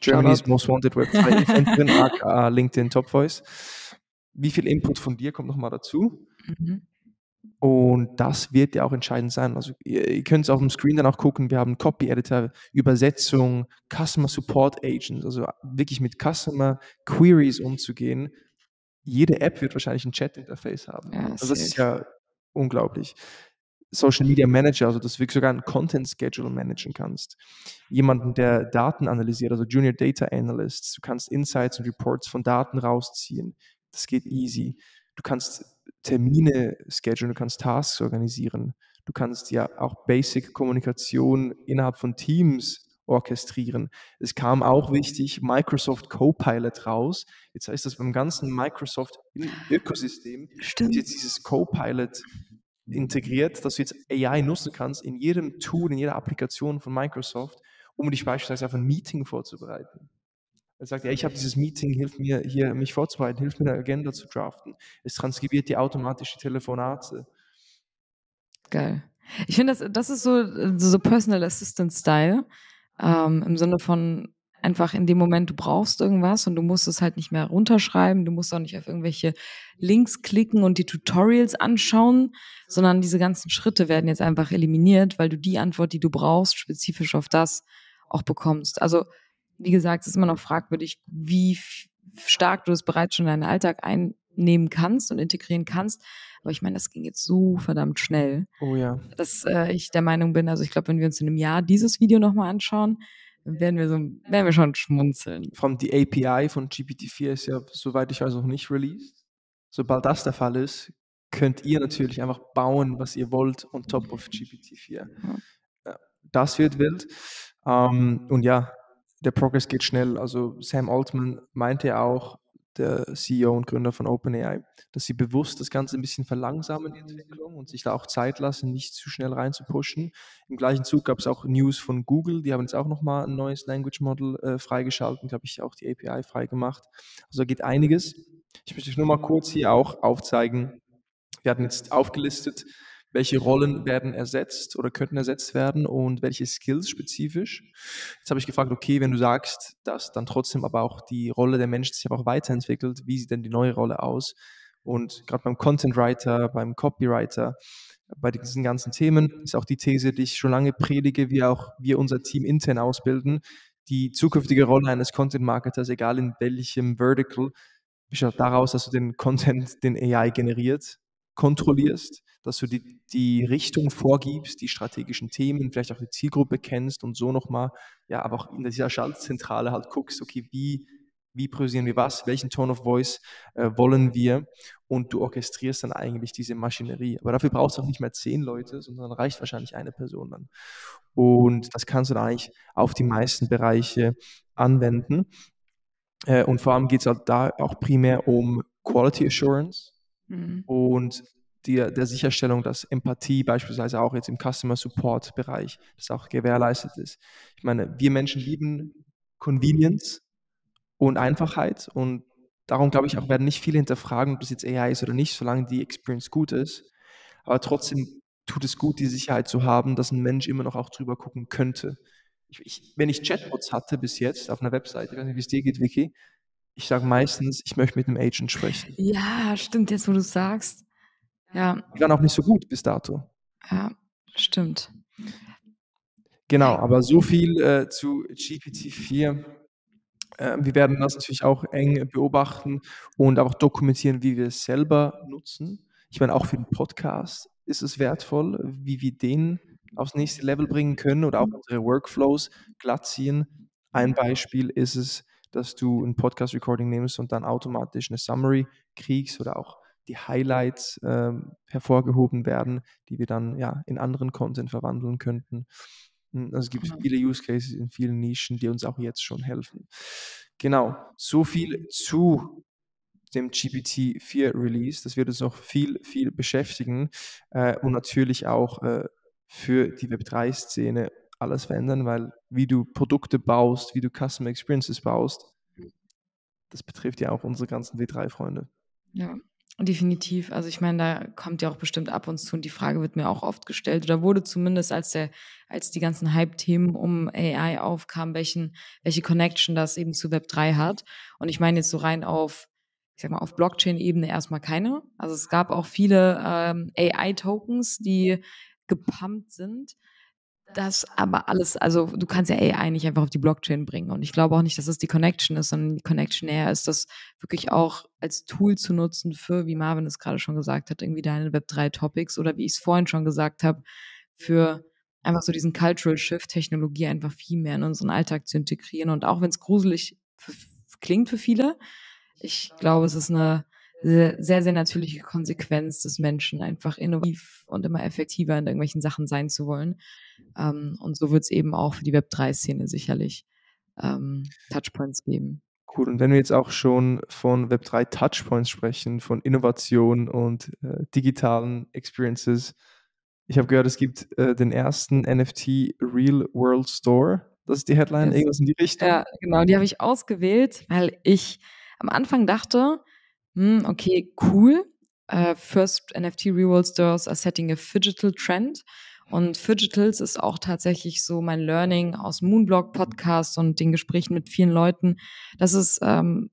Germany's. Most Wanted Web 2 Inventorin, aka LinkedIn Top Voice. Wie viel Input von dir kommt nochmal dazu? Mhm. Und das wird ja auch entscheidend sein. Also ihr, ihr könnt es auf dem Screen dann auch gucken. Wir haben Copy Editor, Übersetzung, Customer Support Agents, also wirklich mit Customer Queries umzugehen. Jede App wird wahrscheinlich ein Chat-Interface haben. Ja, also das ist ja unglaublich. Social Media Manager, also dass du wirklich sogar einen Content Schedule managen kannst. Jemanden, der Daten analysiert, also Junior Data Analysts. Du kannst Insights und Reports von Daten rausziehen. Das geht easy. Du kannst Termine schedulen, du kannst Tasks organisieren. Du kannst ja auch Basic Kommunikation innerhalb von Teams orchestrieren. Es kam auch wichtig Microsoft Copilot raus. Jetzt heißt das beim ganzen Microsoft Ökosystem Stimmt. jetzt dieses Copilot integriert, dass du jetzt AI nutzen kannst in jedem Tool, in jeder Applikation von Microsoft, um dich beispielsweise auf ein Meeting vorzubereiten. Er sagt, ja, ich habe dieses Meeting, hilf mir hier, mich vorzubereiten, hilf mir eine Agenda zu draften. Es transkribiert die automatische Telefonate. Geil. Ich finde, das, das ist so, so Personal Assistant Style. Ähm, Im Sinne von einfach in dem Moment, du brauchst irgendwas und du musst es halt nicht mehr runterschreiben, du musst auch nicht auf irgendwelche Links klicken und die Tutorials anschauen, sondern diese ganzen Schritte werden jetzt einfach eliminiert, weil du die Antwort, die du brauchst, spezifisch auf das auch bekommst. Also, wie gesagt, es ist immer noch fragwürdig, wie stark du es bereits schon in deinen Alltag einnehmen kannst und integrieren kannst. Aber ich meine, das ging jetzt so verdammt schnell Oh ja. dass äh, ich der Meinung bin, also ich glaube, wenn wir uns in einem Jahr dieses Video nochmal anschauen, dann werden wir so, werden wir schon schmunzeln. Allem die API von GPT-4 ist ja, soweit ich weiß, noch nicht released. Sobald das der Fall ist, könnt ihr natürlich einfach bauen, was ihr wollt, on top of GPT-4. Ja, Das wird wild. Ähm, und ja, der Progress geht schnell. Also Sam Altman meinte ja auch, der CEO und Gründer von OpenAI, dass sie bewusst das Ganze ein bisschen verlangsamen, die Entwicklung, und sich da auch Zeit lassen, nicht zu schnell rein zu pushen. Im gleichen Zug gab es auch News von Google, die haben jetzt auch nochmal ein neues Language Model äh, freigeschaltet, glaube ich, auch die API freigemacht. Also da geht einiges. Ich möchte euch nur mal kurz hier auch aufzeigen, wir hatten jetzt aufgelistet, welche Rollen werden ersetzt oder könnten ersetzt werden und welche Skills spezifisch. Jetzt habe ich gefragt, okay, wenn du sagst, dass dann trotzdem aber auch die Rolle der Menschen sich aber auch weiterentwickelt, wie sieht denn die neue Rolle aus? Und gerade beim Content Writer, beim Copywriter, bei diesen ganzen Themen ist auch die These, die ich schon lange predige, wie auch wir unser Team intern ausbilden. Die zukünftige Rolle eines Content Marketers, egal in welchem Vertical, besteht daraus, dass du den Content, den AI generiert, kontrollierst, dass du die, die Richtung vorgibst, die strategischen Themen, vielleicht auch die Zielgruppe kennst und so nochmal, ja, aber auch in dieser Schaltzentrale halt guckst, okay, wie, wie priorisieren wir was, welchen Tone of Voice äh, wollen wir und du orchestrierst dann eigentlich diese Maschinerie. Aber dafür brauchst du auch nicht mehr zehn Leute, sondern reicht wahrscheinlich eine Person dann. Und das kannst du dann eigentlich auf die meisten Bereiche anwenden. Äh, und vor allem geht es halt da auch primär um Quality Assurance Mhm. und der, der Sicherstellung, dass Empathie beispielsweise auch jetzt im Customer Support Bereich, das auch gewährleistet ist. Ich meine, wir Menschen lieben Convenience und Einfachheit und darum glaube ich auch, werden nicht viele hinterfragen, ob das jetzt AI ist oder nicht, solange die Experience gut ist. Aber trotzdem tut es gut, die Sicherheit zu haben, dass ein Mensch immer noch auch drüber gucken könnte. Ich, ich, wenn ich Chatbots hatte bis jetzt auf einer Webseite, ich weiß nicht, wie es dir geht, Vicky, ich sage meistens, ich möchte mit einem Agent sprechen. Ja, stimmt, jetzt wo du sagst. Ja, Die waren auch nicht so gut bis dato. ja, stimmt. Genau, aber so viel äh, zu GPT-4. Äh, wir werden das natürlich auch eng beobachten und auch dokumentieren, wie wir es selber nutzen. Ich meine, auch für den Podcast ist es wertvoll, wie wir den aufs nächste Level bringen können oder auch unsere Workflows glatt ziehen. Ein Beispiel ist es, dass du ein Podcast-Recording nimmst und dann automatisch eine Summary kriegst oder auch die Highlights ähm, hervorgehoben werden, die wir dann ja in anderen Content verwandeln könnten. Hm, also es gibt Genau. viele Use Cases in vielen Nischen, die uns auch jetzt schon helfen. Genau, so viel zu dem GPT-4 Release. Das wird uns noch viel, viel beschäftigen äh, und natürlich auch äh, für die Web3-Szene alles verändern, weil wie du Produkte baust, wie du Customer Experiences baust, das betrifft ja auch unsere ganzen W3-Freunde. Ja, definitiv. Also ich meine, da kommt ja auch bestimmt ab und zu und die Frage wird mir auch oft gestellt oder wurde zumindest, als der, als die ganzen Hype-Themen um AI aufkamen, welchen, welche Connection das eben zu Web3 hat. Und ich meine jetzt so rein auf, ich sag mal, auf Blockchain-Ebene erstmal keine. Also es gab auch viele ähm, AI-Tokens, die gepumpt sind. Das aber alles, also du kannst ja AI nicht einfach auf die Blockchain bringen. Und ich glaube auch nicht, dass es die Connection ist, sondern die Connection eher ist, das wirklich auch als Tool zu nutzen für, wie Marvin es gerade schon gesagt hat, irgendwie deine Web3-Topics oder wie ich es vorhin schon gesagt habe, für einfach so diesen Cultural Shift, Technologie einfach viel mehr in unseren Alltag zu integrieren. Und auch wenn es gruselig klingt für viele, ich glaube, es ist eine sehr, sehr natürliche Konsequenz des Menschen, einfach innovativ und immer effektiver in irgendwelchen Sachen sein zu wollen. Ähm, und so wird es eben auch für die Web3-Szene sicherlich ähm, Touchpoints geben. Cool. Und wenn wir jetzt auch schon von Web3 Touchpoints sprechen, von Innovation und äh, digitalen Experiences, ich habe gehört, es gibt äh, den ersten NFT Real World Store. Das ist die Headline, Yes. irgendwas in die Richtung. Ja, genau, die habe ich ausgewählt, weil ich am Anfang dachte, hm, okay, cool. Äh, first NFT Real World Stores are setting a digital trend. Und Fidgetals ist auch tatsächlich so mein Learning aus Moonblog Podcast und den Gesprächen mit vielen Leuten. Das ist ähm,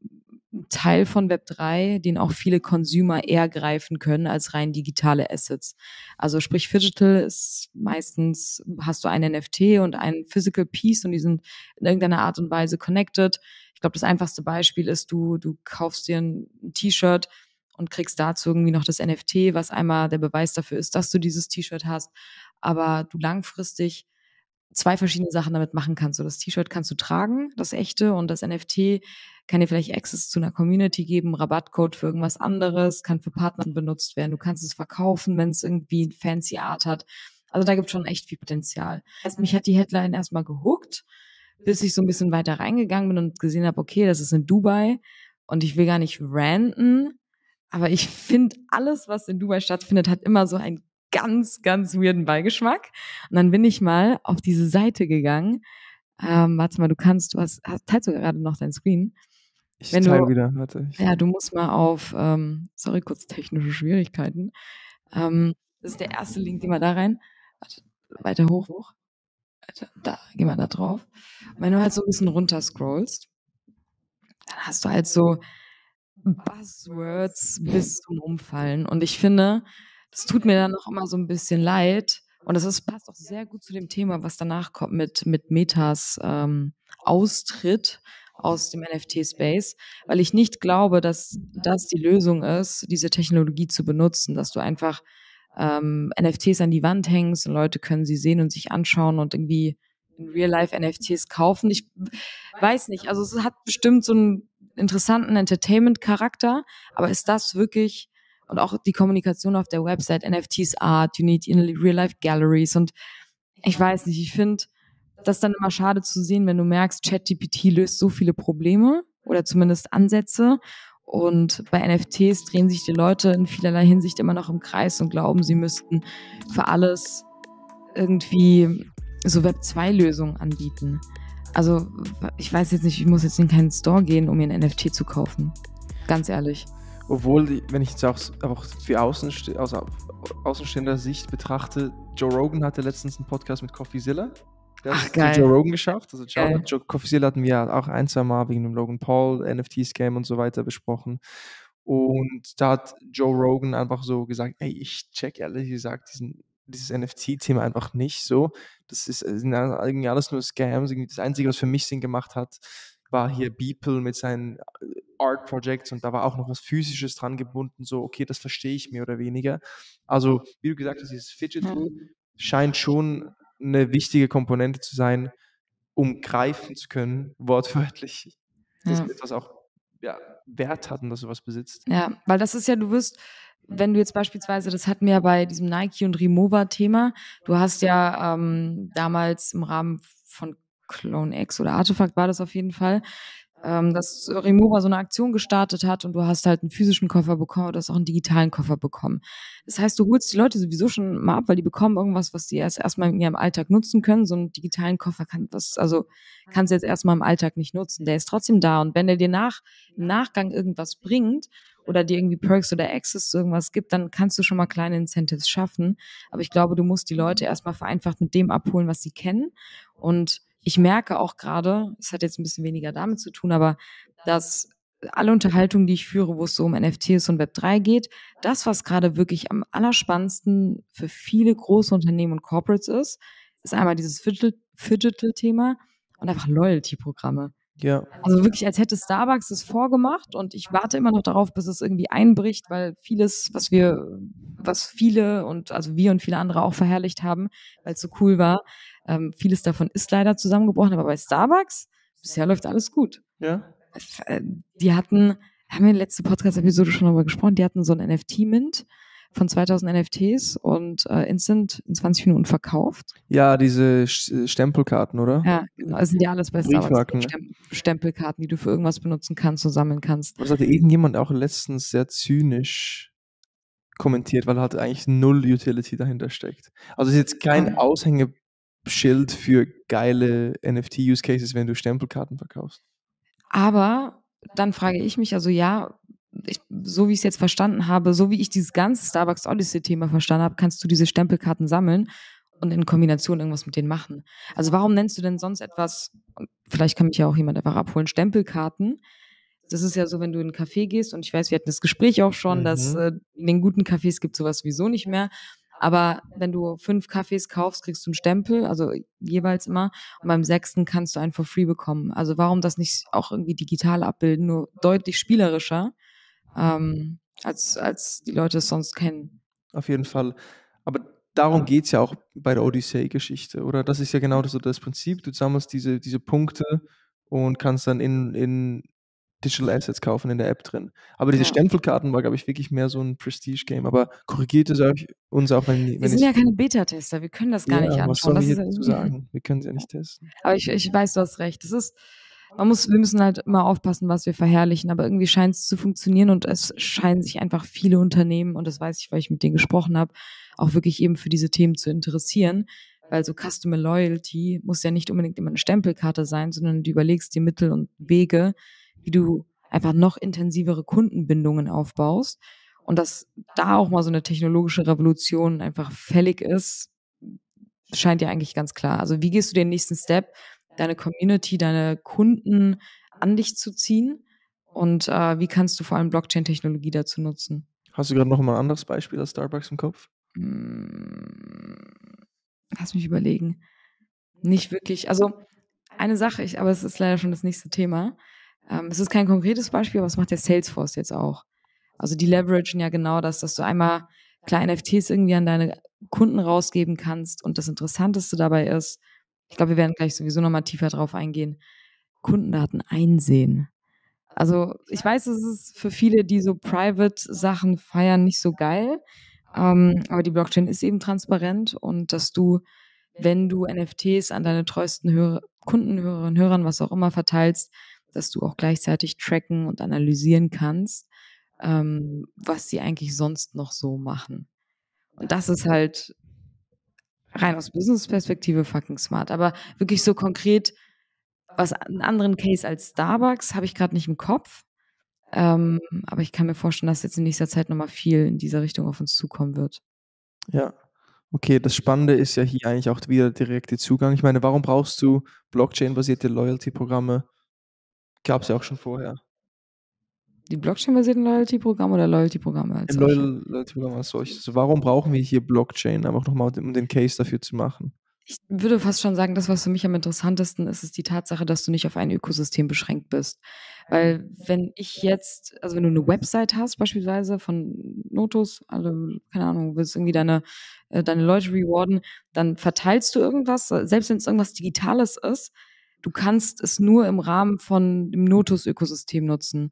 Teil von Web3, den auch viele Consumer eher greifen können als rein digitale Assets. Also sprich Phygital ist meistens, hast du ein NFT und ein Physical Piece und die sind in irgendeiner Art und Weise connected. Ich glaube, das einfachste Beispiel ist, du, du kaufst dir ein T-Shirt und kriegst dazu irgendwie noch das NFT, was einmal der Beweis dafür ist, dass du dieses T-Shirt hast aber du langfristig zwei verschiedene Sachen damit machen kannst. So das T-Shirt kannst du tragen, das echte, und das NFT kann dir vielleicht Access zu einer Community geben, Rabattcode für irgendwas anderes, kann für Partner benutzt werden. Du kannst es verkaufen, wenn es irgendwie fancy Art hat. Also da gibt schon echt viel Potenzial. Also mich hat die Headline erstmal gehuckt, bis ich so ein bisschen weiter reingegangen bin und gesehen habe, okay, das ist in Dubai und ich will gar nicht ranten, aber ich finde, alles, was in Dubai stattfindet, hat immer so ein ganz, ganz weirden Beigeschmack. Und dann bin ich mal auf diese Seite gegangen. Ähm, warte mal, du kannst, du hast, hast teilst du gerade noch dein Screen. Ich Wenn teile du- wieder, warte. Ja, du musst mal auf, ähm, sorry, kurz technische Schwierigkeiten. Ähm, das ist der erste Link, geh mal da rein. Warte, weiter hoch, hoch. Da, geh mal da drauf. Und wenn du halt so ein bisschen runter scrollst, dann hast du halt so Buzzwords bis zum Umfallen. Und ich finde, das tut mir dann auch immer so ein bisschen leid. Und das ist, passt auch sehr gut zu dem Thema, was danach kommt mit, mit Metas ähm, Austritt aus dem NFT-Space, weil ich nicht glaube, dass das die Lösung ist, diese Technologie zu benutzen, dass du einfach ähm, NFTs an die Wand hängst und Leute können sie sehen und sich anschauen und irgendwie in Real Life NFTs kaufen. Ich weiß nicht, also es hat bestimmt so einen interessanten Entertainment-Charakter, aber ist das wirklich und auch die Kommunikation auf der Website, NFTs Art, you need in Real Life Galleries und ich weiß nicht, ich finde das dann immer schade zu sehen, wenn du merkst, ChatGPT löst so viele Probleme oder zumindest Ansätze und bei NFTs drehen sich die Leute in vielerlei Hinsicht immer noch im Kreis und glauben, sie müssten für alles irgendwie so Web2-Lösungen anbieten. Also ich weiß jetzt nicht, ich muss jetzt in keinen Store gehen, um mir ein NFT zu kaufen. Ganz ehrlich. obwohl, wenn ich jetzt auch, auch für Außenste aus au- außenstehender Sicht betrachte, Joe Rogan hatte letztens einen Podcast mit CoffeeZilla. Der Ach, geil. Joe Rogan geschafft. Also Joe. Joe CoffeeZilla hatten wir auch ein, zwei Mal wegen dem Logan Paul, NFT-Scam und so weiter besprochen. Und da hat Joe Rogan einfach so gesagt, ey, ich check ehrlich gesagt diesen, dieses NFT-Thema einfach nicht so. Das ist äh, irgendwie alles nur Scams. Das Einzige, was für mich Sinn gemacht hat, war hier Beeple mit seinen äh, Art Projects und da war auch noch was Physisches dran gebunden. So, okay, das verstehe ich mehr oder weniger. Also, wie du gesagt hast, dieses Fidget Tool scheint schon eine wichtige Komponente zu sein, um greifen zu können, wortwörtlich, dass Ja. etwas auch ja, Wert hat und dass du was besitzt. Ja, weil das ist ja, du wirst, wenn du jetzt beispielsweise, das hatten wir ja bei diesem Nike und Remover-Thema, du hast ja ähm, damals im Rahmen von Clone X oder Artefakt war das auf jeden Fall, ähm, dass Remover so eine Aktion gestartet hat und du hast halt einen physischen Koffer bekommen oder hast auch einen digitalen Koffer bekommen. Das heißt, du holst die Leute sowieso schon mal ab, weil die bekommen irgendwas, was die erst erstmal in ihrem Alltag nutzen können. So einen digitalen Koffer kann das, also kannst du jetzt erstmal im Alltag nicht nutzen. Der ist trotzdem da. Und wenn der dir nach, im Nachgang irgendwas bringt oder dir irgendwie Perks oder Access zu irgendwas gibt, dann kannst du schon mal kleine Incentives schaffen. Aber ich glaube, du musst die Leute erstmal vereinfacht mit dem abholen, was sie kennen. Und ich merke auch gerade, es hat jetzt ein bisschen weniger damit zu tun, aber dass alle Unterhaltungen, die ich führe, wo es so um NFTs und Web3 geht, das, was gerade wirklich am allerspannendsten für viele große Unternehmen und Corporates ist, ist einmal dieses Fidget- Fidgetal-Thema und einfach Loyalty-Programme. Ja, Also wirklich, als hätte Starbucks es vorgemacht und ich warte immer noch darauf, bis es irgendwie einbricht, weil vieles, was wir, was viele und also wir und viele andere auch verherrlicht haben, weil es so cool war, ähm, vieles davon ist leider zusammengebrochen, aber bei Starbucks bisher läuft alles gut. ja. Äh, Die hatten, haben wir in der letzten Podcast-Episode schon darüber gesprochen, die hatten so ein NFT-Mint von 2000 NFTs und äh, instant in 20 Minuten verkauft. Ja, diese Stempelkarten, oder? Ja, genau. Das sind ja alles bei Starbucks. Stem Stempelkarten, die du für irgendwas benutzen kannst und sammeln kannst. Das hatte irgendjemand auch letztens sehr zynisch kommentiert, weil halt eigentlich null Utility dahinter steckt. Also es ist jetzt kein. Aushängeschild für geile NFT-Use-Cases, wenn du Stempelkarten verkaufst. Aber dann frage ich mich, also ja, ich, so wie ich es jetzt verstanden habe, so wie ich dieses ganze Starbucks Odyssey-Thema verstanden habe, kannst du diese Stempelkarten sammeln und in Kombination irgendwas mit denen machen. Also warum nennst du denn sonst etwas, vielleicht kann mich ja auch jemand einfach abholen, Stempelkarten? Das ist ja so, wenn du in einen Café gehst und ich weiß, wir hatten das Gespräch auch schon, dass Mhm. äh, in den guten Cafés gibt sowas sowieso nicht mehr. Aber wenn du fünf Kaffees kaufst, kriegst du einen Stempel, also jeweils immer. Und beim sechsten kannst du einen for free bekommen. Also warum das nicht auch irgendwie digital abbilden, nur deutlich spielerischer, ähm, als, als die Leute es sonst kennen. Auf jeden Fall. Aber darum geht es ja auch bei der Odyssey-Geschichte, oder? Das ist ja genau das, so das Prinzip. Du sammelst diese, diese Punkte und kannst dann in, in Digital Assets kaufen in der App drin. Aber diese Ja. Stempelkarten war, glaube ich, wirklich mehr so ein Prestige-Game. Aber korrigiert es euch, uns auch, wenn, Wir wenn sind ich ja keine Beta-Tester, wir können das gar nicht was anschauen. wir Das hier ist, dazu ja- sagen? Wir können es ja nicht testen. Aber ich, ich weiß, du hast recht. Das ist, man muss, wir müssen halt immer aufpassen, was wir verherrlichen. Aber irgendwie scheint es zu funktionieren und es scheinen sich einfach viele Unternehmen, und das weiß ich, weil ich mit denen gesprochen habe, auch wirklich eben für diese Themen zu interessieren. Weil so Customer Loyalty muss ja nicht unbedingt immer eine Stempelkarte sein, sondern du überlegst dir Mittel und Wege, wie du einfach noch intensivere Kundenbindungen aufbaust. Und dass da auch mal so eine technologische Revolution einfach fällig ist, scheint ja eigentlich ganz klar. Also wie gehst du den nächsten Step, deine Community, deine Kunden an dich zu ziehen? Und äh, wie kannst du vor allem Blockchain-Technologie dazu nutzen? Hast du gerade noch mal ein anderes Beispiel als Starbucks im Kopf? Hm, Lass mich überlegen. Nicht wirklich. Also eine Sache, ich, aber es ist leider schon das nächste Thema. Ähm, es ist kein konkretes Beispiel, aber es macht ja Salesforce jetzt auch. Also die leveragen ja genau das, dass du einmal kleine NFTs irgendwie an deine Kunden rausgeben kannst. Und das Interessanteste dabei ist, ich glaube, wir werden gleich sowieso nochmal tiefer drauf eingehen, Kundendaten einsehen. Also ich weiß, es ist für viele, die so Private-Sachen feiern, nicht so geil. Ähm, aber die Blockchain ist eben transparent und dass du, wenn du NFTs an deine treuesten Hörer, Kunden, Hörerinnen, Hörern, was auch immer verteilst, dass du auch gleichzeitig tracken und analysieren kannst, ähm, was sie eigentlich sonst noch so machen. Und das ist halt rein aus Business-Perspektive fucking smart. Aber wirklich so konkret, was einen anderen Case als Starbucks habe ich gerade nicht im Kopf. Ähm, aber ich kann mir vorstellen, dass jetzt in nächster Zeit nochmal viel in dieser Richtung auf uns zukommen wird. Ja. Okay, das Spannende ist ja hier eigentlich auch wieder der direkte Zugang. Ich meine, warum brauchst du Blockchain-basierte Loyalty-Programme? Gab es ja auch schon vorher. Die Blockchain-basierten Loyalty-Programme oder Loyalty-Programme als solche? Loyal- Loyalty-Programm als solches. Also warum brauchen wir hier Blockchain? Einfach nochmal, um den Case dafür zu machen. Ich würde fast schon sagen, das, was für mich am interessantesten ist, ist die Tatsache, dass du nicht auf ein Ökosystem beschränkt bist. Weil wenn ich jetzt also, wenn du 'ne Website hast beispielsweise von Notus, also, keine Ahnung, willst irgendwie deine äh, deine Leute rewarden, dann verteilst du irgendwas, selbst wenn's irgendwas Digitales ist, du kannst es nur im Rahmen von dem Notus-Ökosystem nutzen.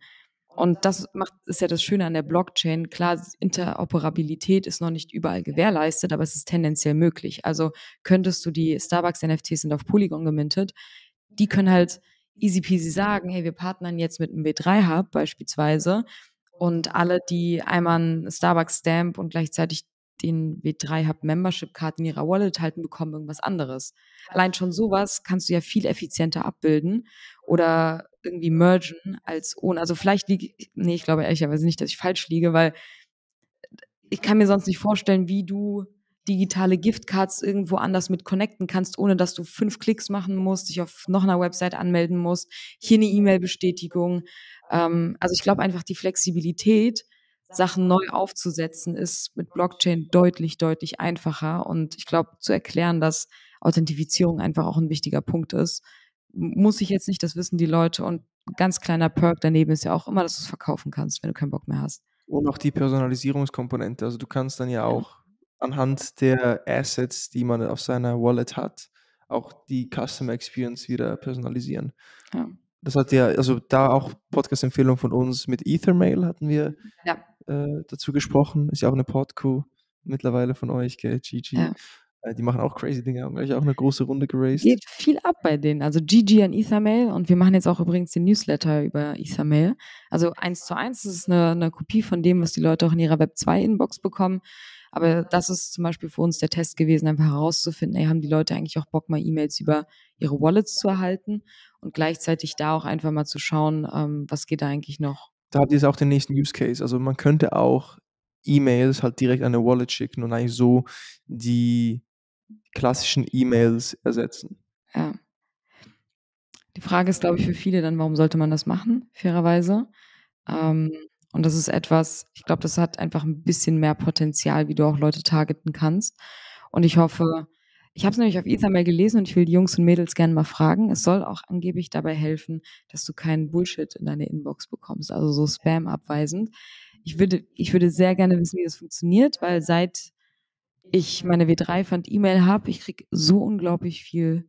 Und das macht ist ja das Schöne an der Blockchain. Klar, Interoperabilität ist noch nicht überall gewährleistet, aber es ist tendenziell möglich. Also, könntest du die Starbucks-NFTs sind auf Polygon gemintet, die können halt easy peasy sagen: „Hey, wir partnern jetzt mit 'm W3 Hub beispielsweise und alle, die einmal 'n Starbucks-Stamp und gleichzeitig den W3 Hub Membership Card in ihrer Wallet halten, bekommen irgendwas anderes.“ Allein schon so was kannst du ja viel effizienter abbilden oder irgendwie mergen als ohne also, vielleicht liege ne, ich glaube ehrlicherweise nicht, dass ich falsch liege, weil ich kann mir sonst nicht vorstellen, wie du digitale Giftcards irgendwo anders mit connecten kannst, ohne dass du 5 Klicks machen musst, dich auf noch 'ner Website anmelden musst, hier 'ne E-Mail-Bestätigung. Ähm, also, ich glaube einfach, die Flexibilität, Sachen neu aufzusetzen, ist mit Blockchain deutlich, deutlich einfacher. Und ich glaube, zu erklären, dass Authentifizierung einfach auch 'n wichtiger Punkt ist, muss ich jetzt nicht, das wissen die Leute. Und ganz kleiner Perk daneben ist ja auch immer, dass du's verkaufen kannst, wenn du keinen Bock mehr hast. Und auch die Personalisierungskomponente. Also, du kannst dann ja Ja. auch anhand der Assets, die man auf seiner Wallet hat, auch die Customer Experience wieder personalisieren. Ja. Das hat ja also, da auch Podcast-Empfehlung von uns mit Ethermail hatten wir, Ja. äh, dazu gesprochen. Ist ja auch 'ne Podco mittlerweile von euch, gell, GG. Ja. Äh, die machen auch crazy Dinge, haben gleich auch 'ne große Runde geraced. Geht viel ab bei denen. Also, GG an Ethermail und wir machen jetzt auch übrigens den Newsletter über Ethermail. Also, 1:1, das ist 'ne 'ne Kopie von dem, was die Leute auch in ihrer Web2-Inbox bekommen. Aber das ist zum Beispiel für uns der Test gewesen, einfach herauszufinden: „Ey, haben die Leute eigentlich auch Bock, mal E-Mails über ihre Wallets zu erhalten?“ Und gleichzeitig da auch einfach mal zu schauen, ähm, was geht da eigentlich noch? Da habt ihr jetzt auch den nächsten Use Case. Also, man könnte auch E-Mails halt direkt an 'ne Wallet schicken und eigentlich so die klassischen E-Mails ersetzen. Ja. Die Frage ist, glaube ich, für viele dann, warum sollte man das machen, fairerweise? Ähm, und das ist etwas ich glaube, das hat einfach 'n bisschen mehr Potenzial, wie du auch Leute targeten kannst. Und ich hoffe ich habe es nämlich auf Ethermail gelesen und ich will die Jungs und Mädels gerne mal fragen. Es soll auch angeblich dabei helfen, dass du keinen Bullshit in deine Inbox bekommst, also so Spam abweisend. Ich würde ich würde sehr gerne wissen, wie das funktioniert, weil seit ich meine W3 Fund E-Mail habe, ich kriege so unglaublich viel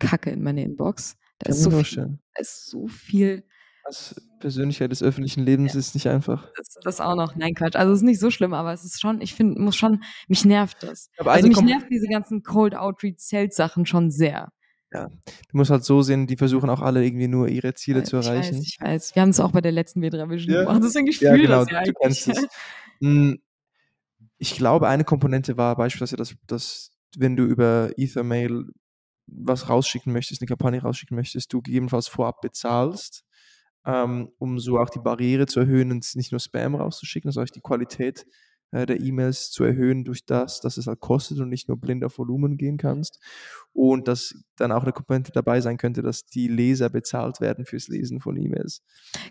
Kacke in meine Inbox. Da ist so viel da ist so viel Als Persönlichkeit des öffentlichen Lebens Ja. ist nicht einfach. Das das auch noch. Nein, Quatsch. Also, ist nicht so schlimm, aber es ist schon ich finde muss schon mich nervt das. Aber Also, eine mich nervt diese ganzen Cold Outreach Sales Sachen schon sehr. Ja. Du musst halt so sehen, die versuchen auch alle irgendwie nur ihre Ziele Äh, zu ich weiß, erreichen. ich weiß. Wir haben's auch bei der letzten W3 Vision Ja. gemacht, deswegen ich Ja, genau, das ja du kennst eigentlich. es. Hm, ich glaube, eine Komponente war beispielsweise, dass dass wenn du über Ethermail was rausschicken möchtest, 'ne Kampagne rausschicken möchtest, du gegebenenfalls vorab bezahlst, um so auch die Barriere zu erhöhen und nicht nur Spam rauszuschicken, sondern auch die Qualität, äh, der E-Mails zu erhöhen durch das, dass es halt kostet und nicht nur blind auf Volumen gehen kannst. Und dass dann auch 'ne Komponente dabei sein könnte, dass die Leser bezahlt werden fürs Lesen von E-Mails.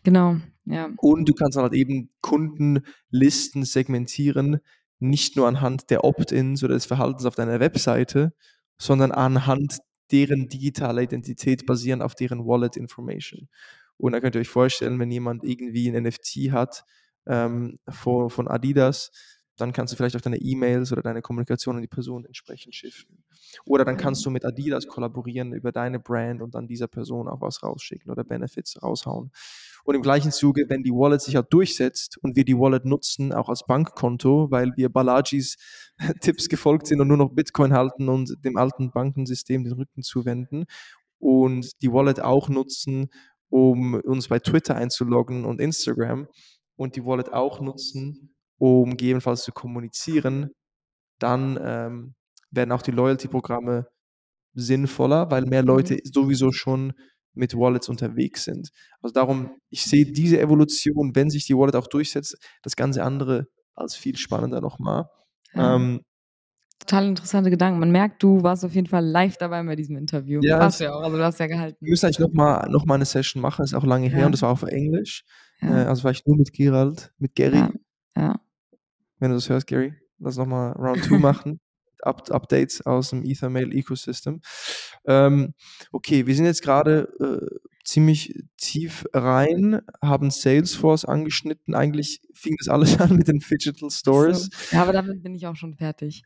Genau, ja. Und du kannst dann halt eben Kundenlisten segmentieren, nicht nur anhand der Opt-ins oder des Verhaltens auf deiner Webseite, sondern anhand deren digitaler Identität basierend auf deren Wallet Information. Und da könnt ihr euch vorstellen, wenn jemand irgendwie 'n NFT hat, ähm, vo von Adidas, dann kannst du vielleicht auch deine E-Mails oder deine Kommunikation an die Person entsprechend shiften. Oder dann kannst du mit Adidas kollaborieren über deine Brand und dann dieser Person auch was rausschicken oder Benefits raushauen. Und im gleichen Zuge, wenn die Wallet sich halt durchsetzt und wir die Wallet nutzen, auch als Bankkonto, weil wir Balajis Tipps gefolgt sind und nur noch Bitcoin halten und dem alten Bankensystem den Rücken zuwenden und die Wallet auch nutzen, um uns bei Twitter einzuloggen und Instagram und die Wallet auch nutzen, um gegebenenfalls zu kommunizieren, dann, ähm, werden auch die Loyalty-Programme sinnvoller, weil mehr Leute Mhm. sowieso schon mit Wallets unterwegs sind. Also, darum, ich sehe diese Evolution, wenn sich die Wallet auch durchsetzt, das ganze andere als viel spannender noch mal. Ja. Ähm Total interessante Gedanken. Man merkt, du warst auf jeden Fall live dabei bei diesem Interview. Ja, Warst ja auch, also, du hast ja Wir gehalten. müssen eigentlich noch mal noch mal 'ne Session machen, ist auch lange her Ja. und das war auf Englisch. Äh, Ja. also, war ich nur mit Gerald, mit Gary. Ja, ja. Wenn du das hörst, Gary, lass noch mal Round 2 machen. Up Updates aus'm Ethermail Ecosystem. Ähm, okay, wir sind jetzt grade, äh, ziemlich tief rein, haben Salesforce angeschnitten. Eigentlich fing das alles an mit den Phygital Stores. So. Ja, aber damit bin ich auch schon fertig.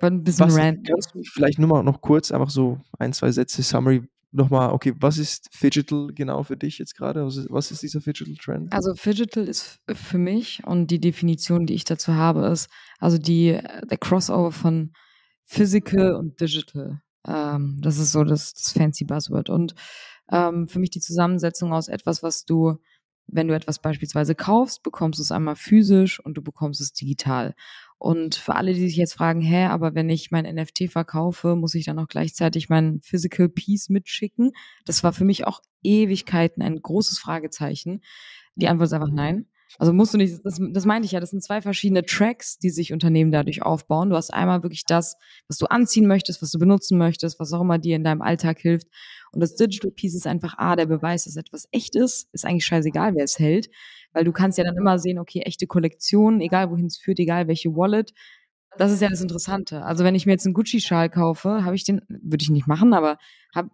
War ein bisschen Was, random. kannst du mich vielleicht nur mal noch kurz, einfach so ein, zwei Sätze Summary nochmal, okay, was ist Phygital genau für dich jetzt gerade? Was ist, was ist dieser Phygital Trend? Also Phygital ist für mich und die Definition, die ich dazu habe, ist also die, der Crossover von Physical und Digital. Ähm, das ist so das, das fancy Buzzword. Und ähm, für mich die Zusammensetzung aus etwas, was du, wenn du etwas beispielsweise kaufst, bekommst du es einmal physisch und du bekommst es digital. Und für alle, die sich jetzt fragen, hä, aber wenn ich mein NFT verkaufe, muss ich dann auch gleichzeitig mein Physical Piece mitschicken? Das war für mich auch Ewigkeiten ein großes Fragezeichen. Die Antwort ist einfach nein. Also musst du nicht, das, das meinte ich ja, das sind zwei verschiedene Tracks, die sich Unternehmen dadurch aufbauen. Du hast einmal wirklich das, was du anziehen möchtest, was du benutzen möchtest, was auch immer dir in deinem Alltag hilft. Und das Digital Piece ist einfach A, der Beweis, dass etwas echt ist. Ist eigentlich scheißegal, wer es hält. Weil du kannst ja dann immer sehen, okay, echte Kollektion, egal wohin es führt, egal welche Wallet. Das ist ja das Interessante. Also wenn ich mir jetzt einen Gucci-Schal kaufe, habe ich den, würde ich nicht machen, aber habe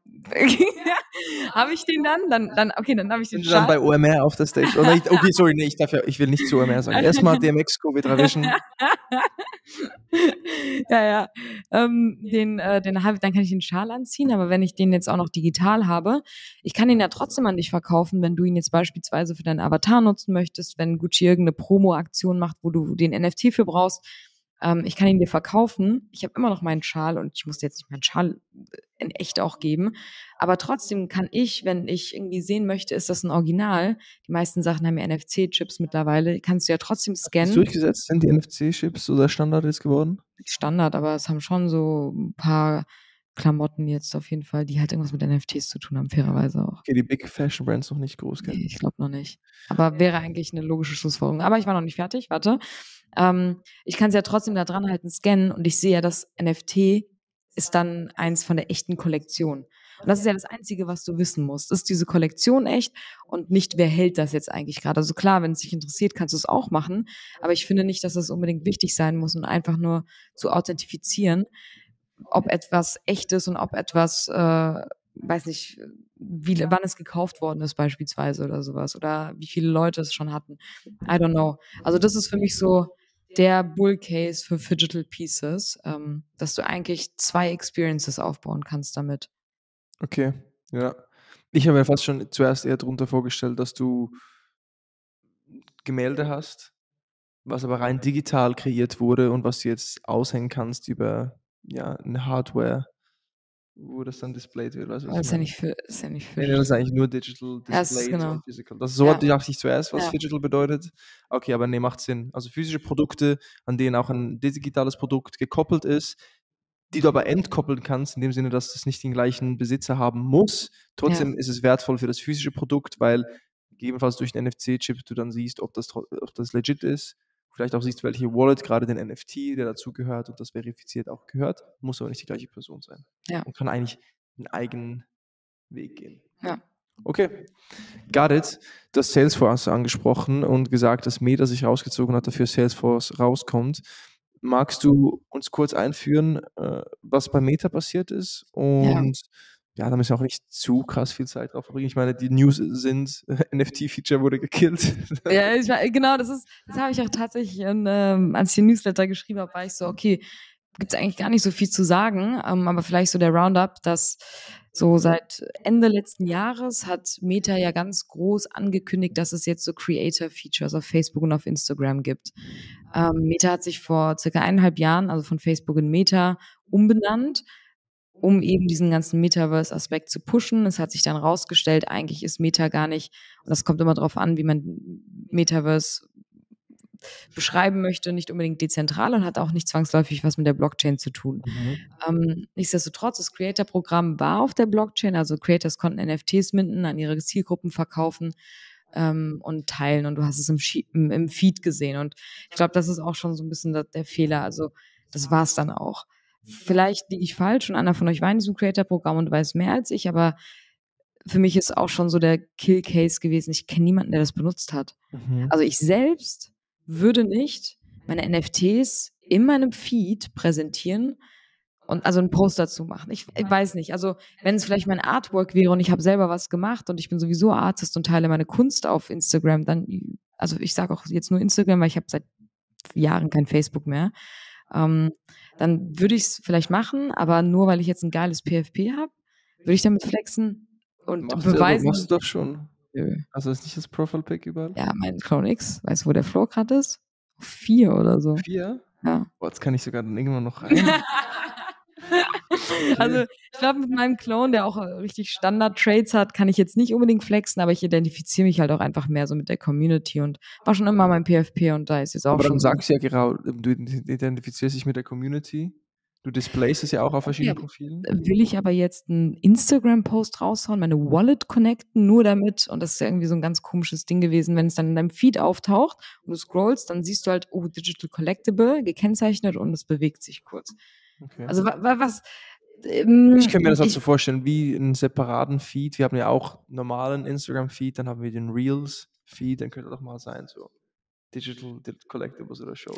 hab ich den dann, dann, dann, okay, dann habe ich den Schal. Dann bei OMR auf der Stage. Oder ich, okay, sorry, nee, ich darf ja, ich will nicht zu OMR sagen. Erstmal DMX Covid erwischen. ja, ja. Ähm, den, äh, den hab, dann kann ich den Schal anziehen, aber wenn ich den jetzt auch noch digital habe, ich kann ihn ja trotzdem an dich verkaufen, wenn du ihn jetzt beispielsweise für deinen Avatar nutzen möchtest, wenn Gucci irgendeine Promo-Aktion macht, wo du den NFT für brauchst ähm, ich kann ihn dir verkaufen. Ich habe immer noch meinen Schal und ich muss jetzt nicht meinen Schal äh, in echt auch geben. Aber trotzdem kann ich, wenn ich irgendwie sehen möchte, ist das ein Original. Die meisten Sachen haben ja NFC-Chips mittlerweile. Kannst du ja trotzdem scannen. Durchgesetzt sind die NFC-Chips oder Standard ist geworden? Standard, aber es haben schon so ein paar Klamotten jetzt auf jeden Fall, die halt irgendwas mit NFTs zu tun haben, fairerweise auch. Okay, die Big Fashion Brands noch nicht groß kennen. Nee, ich glaube noch nicht. Aber wäre eigentlich eine logische Schlussfolgerung. Aber ich war noch nicht fertig, warte. Ähm, ich kann es ja trotzdem da dran halten, scannen und ich sehe ja, das NFT ist dann eins von der echten Kollektion. Und das ist ja das Einzige, was du wissen musst. Ist diese Kollektion echt und nicht, wer hält das jetzt eigentlich gerade? Also klar, wenn es dich interessiert, kannst du es auch machen. Aber ich finde nicht, dass das unbedingt wichtig sein muss und einfach nur zu authentifizieren, ob etwas echt ist und ob etwas, äh, weiß nicht, wie, wann es gekauft worden ist beispielsweise oder sowas oder wie viele Leute es schon hatten. I don't know. Also das ist für mich so der Bull Case für Digital Pieces, ähm, dass du eigentlich zwei Experiences aufbauen kannst damit. Okay, ja. Ich habe mir fast schon zuerst eher darunter vorgestellt, dass du Gemälde hast, was aber rein digital kreiert wurde und was du jetzt aushängen kannst über ja, eine Hardware, wo das dann displayed wird. Weißt, das ist ja nicht für, ist ja nicht für nee, das ist eigentlich nur Digital Display genau. und Physical. Das ist so ja. dachte ich zuerst, was ja. Digital bedeutet. Okay, aber nee, macht Sinn. Also physische Produkte, an denen auch ein digitales Produkt gekoppelt ist, die du aber entkoppeln kannst, in dem Sinne, dass es nicht den gleichen Besitzer haben muss. Trotzdem ja. ist es wertvoll für das physische Produkt, weil gegebenenfalls durch den NFC-Chip du dann siehst, ob das, ob das legit ist vielleicht auch siehst, welche Wallet gerade den NFT, der dazugehört und das verifiziert auch gehört, muss aber nicht die gleiche Person sein. Ja. Und kann eigentlich einen eigenen Weg gehen. Ja. Okay, got it. Du hast Salesforce angesprochen und gesagt, dass Meta sich rausgezogen hat, dafür Salesforce rauskommt. Magst du uns kurz einführen, äh, was bei Meta passiert ist und ja ja, da müssen wir auch nicht zu krass viel Zeit drauf verbringen. Ich meine, die News sind, NFT-Feature wurde gekillt. Ja, ich, genau, das ist, das habe ich auch tatsächlich, in, ähm, als ich den Newsletter geschrieben habe, war ich so, okay, gibt es eigentlich gar nicht so viel zu sagen, ähm, aber vielleicht so der Roundup, dass so seit Ende letzten Jahres hat Meta ja ganz groß angekündigt, dass es jetzt so Creator-Features auf Facebook und auf Instagram gibt. Ähm, Meta hat sich vor circa eineinhalb Jahren, also von Facebook in Meta, umbenannt um eben diesen ganzen Metaverse-Aspekt zu pushen. Es hat sich dann rausgestellt, eigentlich ist Meta gar nicht, und das kommt immer darauf an, wie man Metaverse beschreiben möchte, nicht unbedingt dezentral und hat auch nicht zwangsläufig was mit der Blockchain zu tun. Mhm. Ähm, nichtsdestotrotz, das Creator-Programm war auf der Blockchain, also Creators konnten NFTs minden, an ihre Zielgruppen verkaufen ähm, und teilen und du hast es im, im, im Feed gesehen und ich glaube, das ist auch schon so ein bisschen der, der Fehler, also das war es dann auch. Vielleicht liege ich falsch und einer von euch war in diesem Creator-Programm und weiß mehr als ich, aber für mich ist auch schon so der Kill-Case gewesen. Ich kenne niemanden, der das benutzt hat. Mhm. Also ich selbst würde nicht meine NFTs in meinem Feed präsentieren und also einen Post dazu machen. Ich, ich weiß nicht. Also wenn es vielleicht mein Artwork wäre und ich habe selber was gemacht und ich bin sowieso Artist und teile meine Kunst auf Instagram, dann, also ich sage auch jetzt nur Instagram, weil ich habe seit Jahren kein Facebook mehr. Ähm, dann würde ich es vielleicht machen, aber nur weil ich jetzt ein geiles PFP habe, würde ich damit flexen und Machst beweisen. Du, machst du doch schon. Nö. Also ist nicht das Profile-Pick überall? Ja, mein Clone X, weißt du, wo der Floor gerade ist? Vier oder so. Vier? Ja. Boah, jetzt kann ich sogar dann irgendwann noch rein. Also ich glaube, mit meinem Clone, der auch äh, richtig Standard-Trades hat, kann ich jetzt nicht unbedingt flexen, aber ich identifiziere mich halt auch einfach mehr so mit der Community und war schon immer mein PFP und da ist jetzt auch Aber schon. dann sagst du ja genau, du identifizierst dich mit der Community. Du displayst es ja auch auf verschiedenen Ja. Profilen. will ich aber jetzt einen Instagram-Post raushauen, meine Wallet connecten, nur damit, und das ist ja irgendwie so ein ganz komisches Ding gewesen, wenn es dann in deinem Feed auftaucht und du scrollst, dann siehst du halt, oh, Digital Collectible, gekennzeichnet und es bewegt sich kurz. Okay. Also wa wa was. ähm, ich kann mir das halt so vorstellen, wie einen separaten Feed. Wir haben ja auch normalen Instagram-Feed, dann haben wir den Reels-Feed, dann könnte doch mal sein, so Digital, Digital Collectibles oder Show.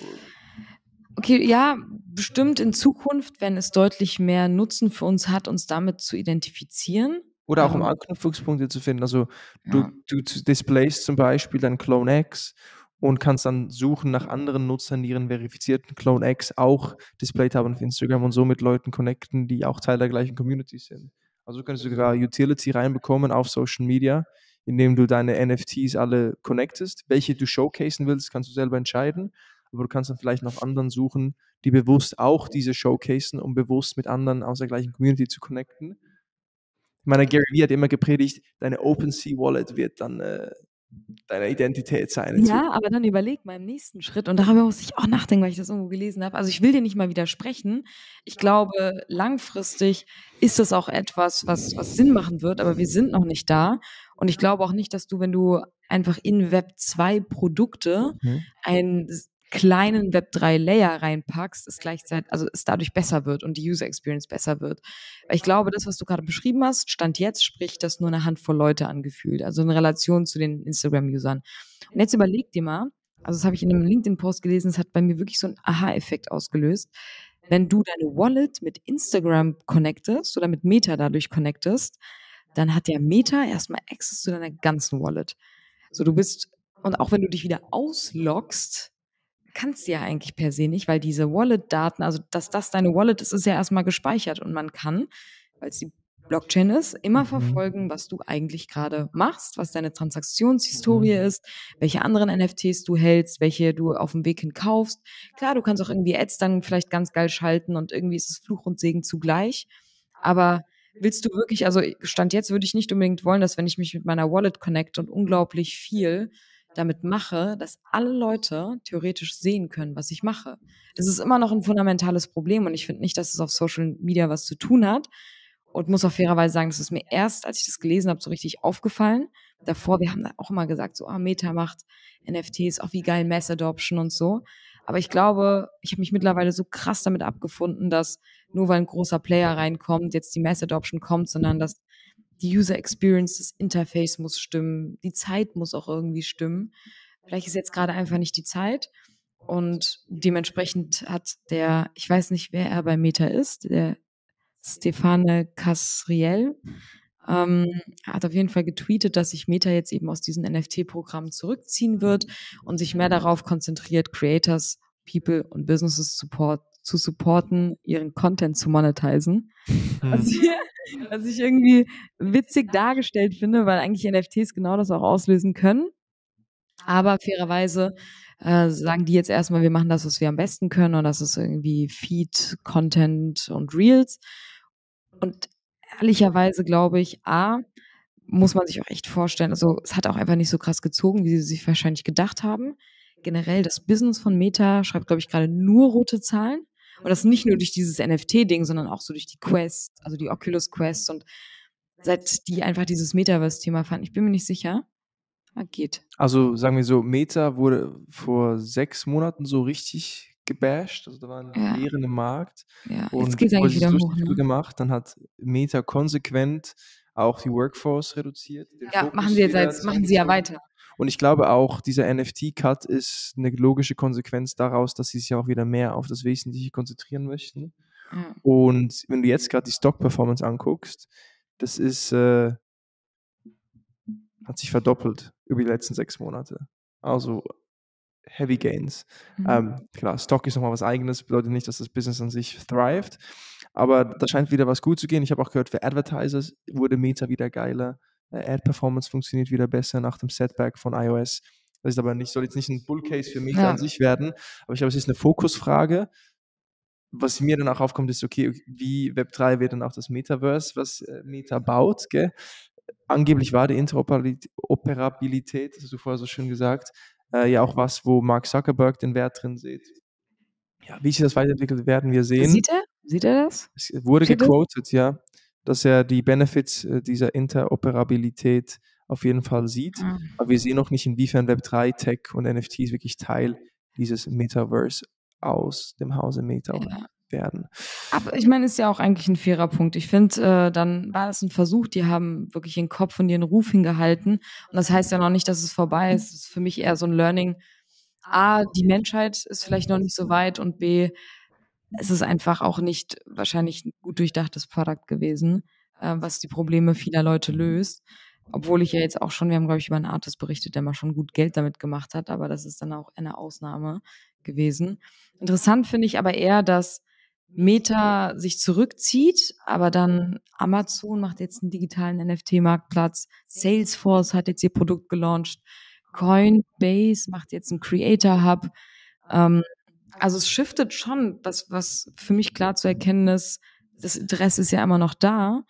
Okay, ja, bestimmt in Zukunft, wenn es deutlich mehr Nutzen für uns hat, uns damit zu identifizieren. Oder auch um Ähm, Anknüpfungspunkte zu finden. Also du, Ja. du displayst zum Beispiel dein Clone X und kannst dann suchen nach anderen Nutzern, die ihren verifizierten Clone X auch displayed haben auf Instagram und so mit Leuten connecten, die auch Teil der gleichen Community sind. Also du könntest sogar Utility reinbekommen auf Social Media, indem du deine NFTs alle connectest. Welche du showcasen willst, kannst du selber entscheiden. Aber du kannst dann vielleicht nach anderen suchen, die bewusst auch diese showcasen, um bewusst mit anderen aus der gleichen Community zu connecten. Ich meine, Gary Vee hat immer gepredigt, deine OpenSea-Wallet wird dann äh, deine Identität sein. in Ja, aber dann überleg mal im nächsten Schritt, und darüber muss ich auch nachdenken, weil ich das irgendwo gelesen habe. Also ich will dir nicht mal widersprechen. Ich glaube, langfristig ist das auch etwas, was, was Sinn machen wird, aber wir sind noch nicht da. Und ich glaube auch nicht, dass du, wenn du einfach in Web 2 Produkte Mhm. einen s- kleinen Web 3 Layer reinpackst, es gleichzeitig, also es dadurch besser wird und die User Experience besser wird. Ich glaube, das, was du gerade beschrieben hast, stand jetzt, spricht das nur eine Handvoll Leute angefühlt, also in Relation zu den Instagram-Usern. Und jetzt überleg dir mal, also das habe ich in einem LinkedIn-Post gelesen, es hat bei mir wirklich so einen Aha-Effekt ausgelöst. Wenn du deine Wallet mit Instagram connectest oder mit Meta dadurch connectest, dann hat der Meta erstmal Access zu deiner ganzen Wallet. So, du bist, und auch wenn du dich wieder ausloggst, kannst du ja eigentlich per se nicht, weil diese Wallet-Daten, also dass das deine Wallet ist, ist ja erstmal gespeichert und man kann, weil es die Blockchain ist, immer Mhm. verfolgen, was du eigentlich gerade machst, was deine Transaktionshistorie Mhm. ist, welche anderen NFTs du hältst, welche du auf dem Weg hin kaufst. Klar, du kannst auch irgendwie Ads dann vielleicht ganz geil schalten und irgendwie ist es Fluch und Segen zugleich. Aber willst du wirklich, also Stand jetzt würde ich nicht unbedingt wollen, dass wenn ich mich mit meiner Wallet connect und unglaublich viel damit mache, dass alle Leute theoretisch sehen können, was ich mache. Das ist immer noch ein fundamentales Problem und ich finde nicht, dass es auf Social Media was zu tun hat. Und muss auch fairerweise sagen, das ist mir erst, als ich das gelesen habe, so richtig aufgefallen. Davor, wir haben da auch immer gesagt, so, ah, Meta macht NFTs, auch wie geil Mass Adoption und so. Aber ich glaube, ich habe mich mittlerweile so krass damit abgefunden, dass nur weil ein großer Player reinkommt, jetzt die Mass Adoption kommt, sondern dass die User Experience, das Interface muss stimmen, die Zeit muss auch irgendwie stimmen. Vielleicht ist jetzt gerade einfach nicht die Zeit. Und dementsprechend hat der, ich weiß nicht, wer er bei Meta ist, der Stefane Casriel, ähm, hat auf jeden Fall getweetet, dass sich Meta jetzt eben aus diesen NFT-Programmen zurückziehen wird und sich mehr darauf konzentriert, Creators, People und Businesses support, zu supporten, ihren Content zu monetisieren. Was, ich, was ich irgendwie witzig dargestellt finde, weil eigentlich NFTs genau das auch auslösen können. Aber fairerweise äh, sagen die jetzt erstmal, wir machen das, was wir am besten können und das ist irgendwie Feed, Content und Reels. Und ehrlicherweise glaube ich, A, muss man sich auch echt vorstellen, also es hat auch einfach nicht so krass gezogen, wie sie sich wahrscheinlich gedacht haben. Generell das Business von Meta schreibt, glaube ich, gerade nur rote Zahlen. Und das nicht nur durch dieses NFT-Ding, sondern auch so durch die Quest, also die Oculus Quest und seit die einfach dieses Metaverse-Thema fanden. Ich bin mir nicht sicher. Geht. Also sagen wir so, Meta wurde vor sechs Monaten so richtig gebasht. Also da waren Ja. Lehren im Markt. Ja, jetzt Und geht's wurde eigentlich wieder hoch. Ne? gemacht. Dann hat Meta konsequent auch die Workforce reduziert. Ja, machen sie jetzt, jetzt machen sie ja weiter. Und ich glaube auch, dieser NFT-Cut ist eine logische Konsequenz daraus, dass sie sich auch wieder mehr auf das Wesentliche konzentrieren möchten. Ja. Und wenn du jetzt gerade die Stock-Performance anguckst, das ist, äh, hat sich verdoppelt über die letzten sechs Monate. Also Heavy Gains. Mhm. Ähm, klar, Stock ist nochmal was eigenes, bedeutet nicht, dass das Business an sich thrived, aber da scheint wieder was gut zu gehen. Ich habe auch gehört, für Advertisers wurde Meta wieder geiler. Äh, Ad-Performance funktioniert wieder besser nach dem Setback von iOS. Das ist aber nicht, soll jetzt nicht ein Bull-Case für Meta Ja. an sich werden, aber ich glaube, es ist eine Fokusfrage. Was mir danach aufkommt, ist, okay, wie Web3 wird dann auch das Metaverse, was äh, Meta baut, gell? Angeblich war die Interoperabilität, das hast du vorher so schön gesagt, äh, ja auch was, wo Mark Zuckerberg den Wert drin sieht. Ja, wie sich das weiterentwickelt, werden wir sehen. Sieht er? Sieht er das? Es wurde Steht das? gequotet, ja, dass er die Benefits äh, dieser Interoperabilität auf jeden Fall sieht. Ah. Aber wir sehen noch nicht, inwiefern Web3, Tech und NFTs wirklich Teil dieses Metaverse aus dem Hause Meta Ja. werden. Aber ich meine, ist ja auch eigentlich ein fairer Punkt. Ich finde, äh, dann war das ein Versuch, die haben wirklich ihren Kopf und ihren Ruf hingehalten. Und das heißt ja noch nicht, dass es vorbei ist. Es ist für mich eher so ein Learning. A, die Menschheit ist vielleicht noch nicht so weit und B, es ist einfach auch nicht wahrscheinlich ein gut durchdachtes Produkt gewesen, äh, was die Probleme vieler Leute löst. Obwohl ich ja jetzt auch schon, wir haben, glaube ich, über einen Artist berichtet, der mal schon gut Geld damit gemacht hat, aber das ist dann auch eine Ausnahme gewesen. Interessant finde ich aber eher, dass Meta sich zurückzieht, aber dann Amazon macht jetzt einen digitalen NFT-Marktplatz, Salesforce hat jetzt ihr Produkt gelauncht, Coinbase macht jetzt einen Creator Hub. Ähm, also es shiftet schon, was, was für mich klar zu erkennen ist, das Interesse ist ja immer noch da,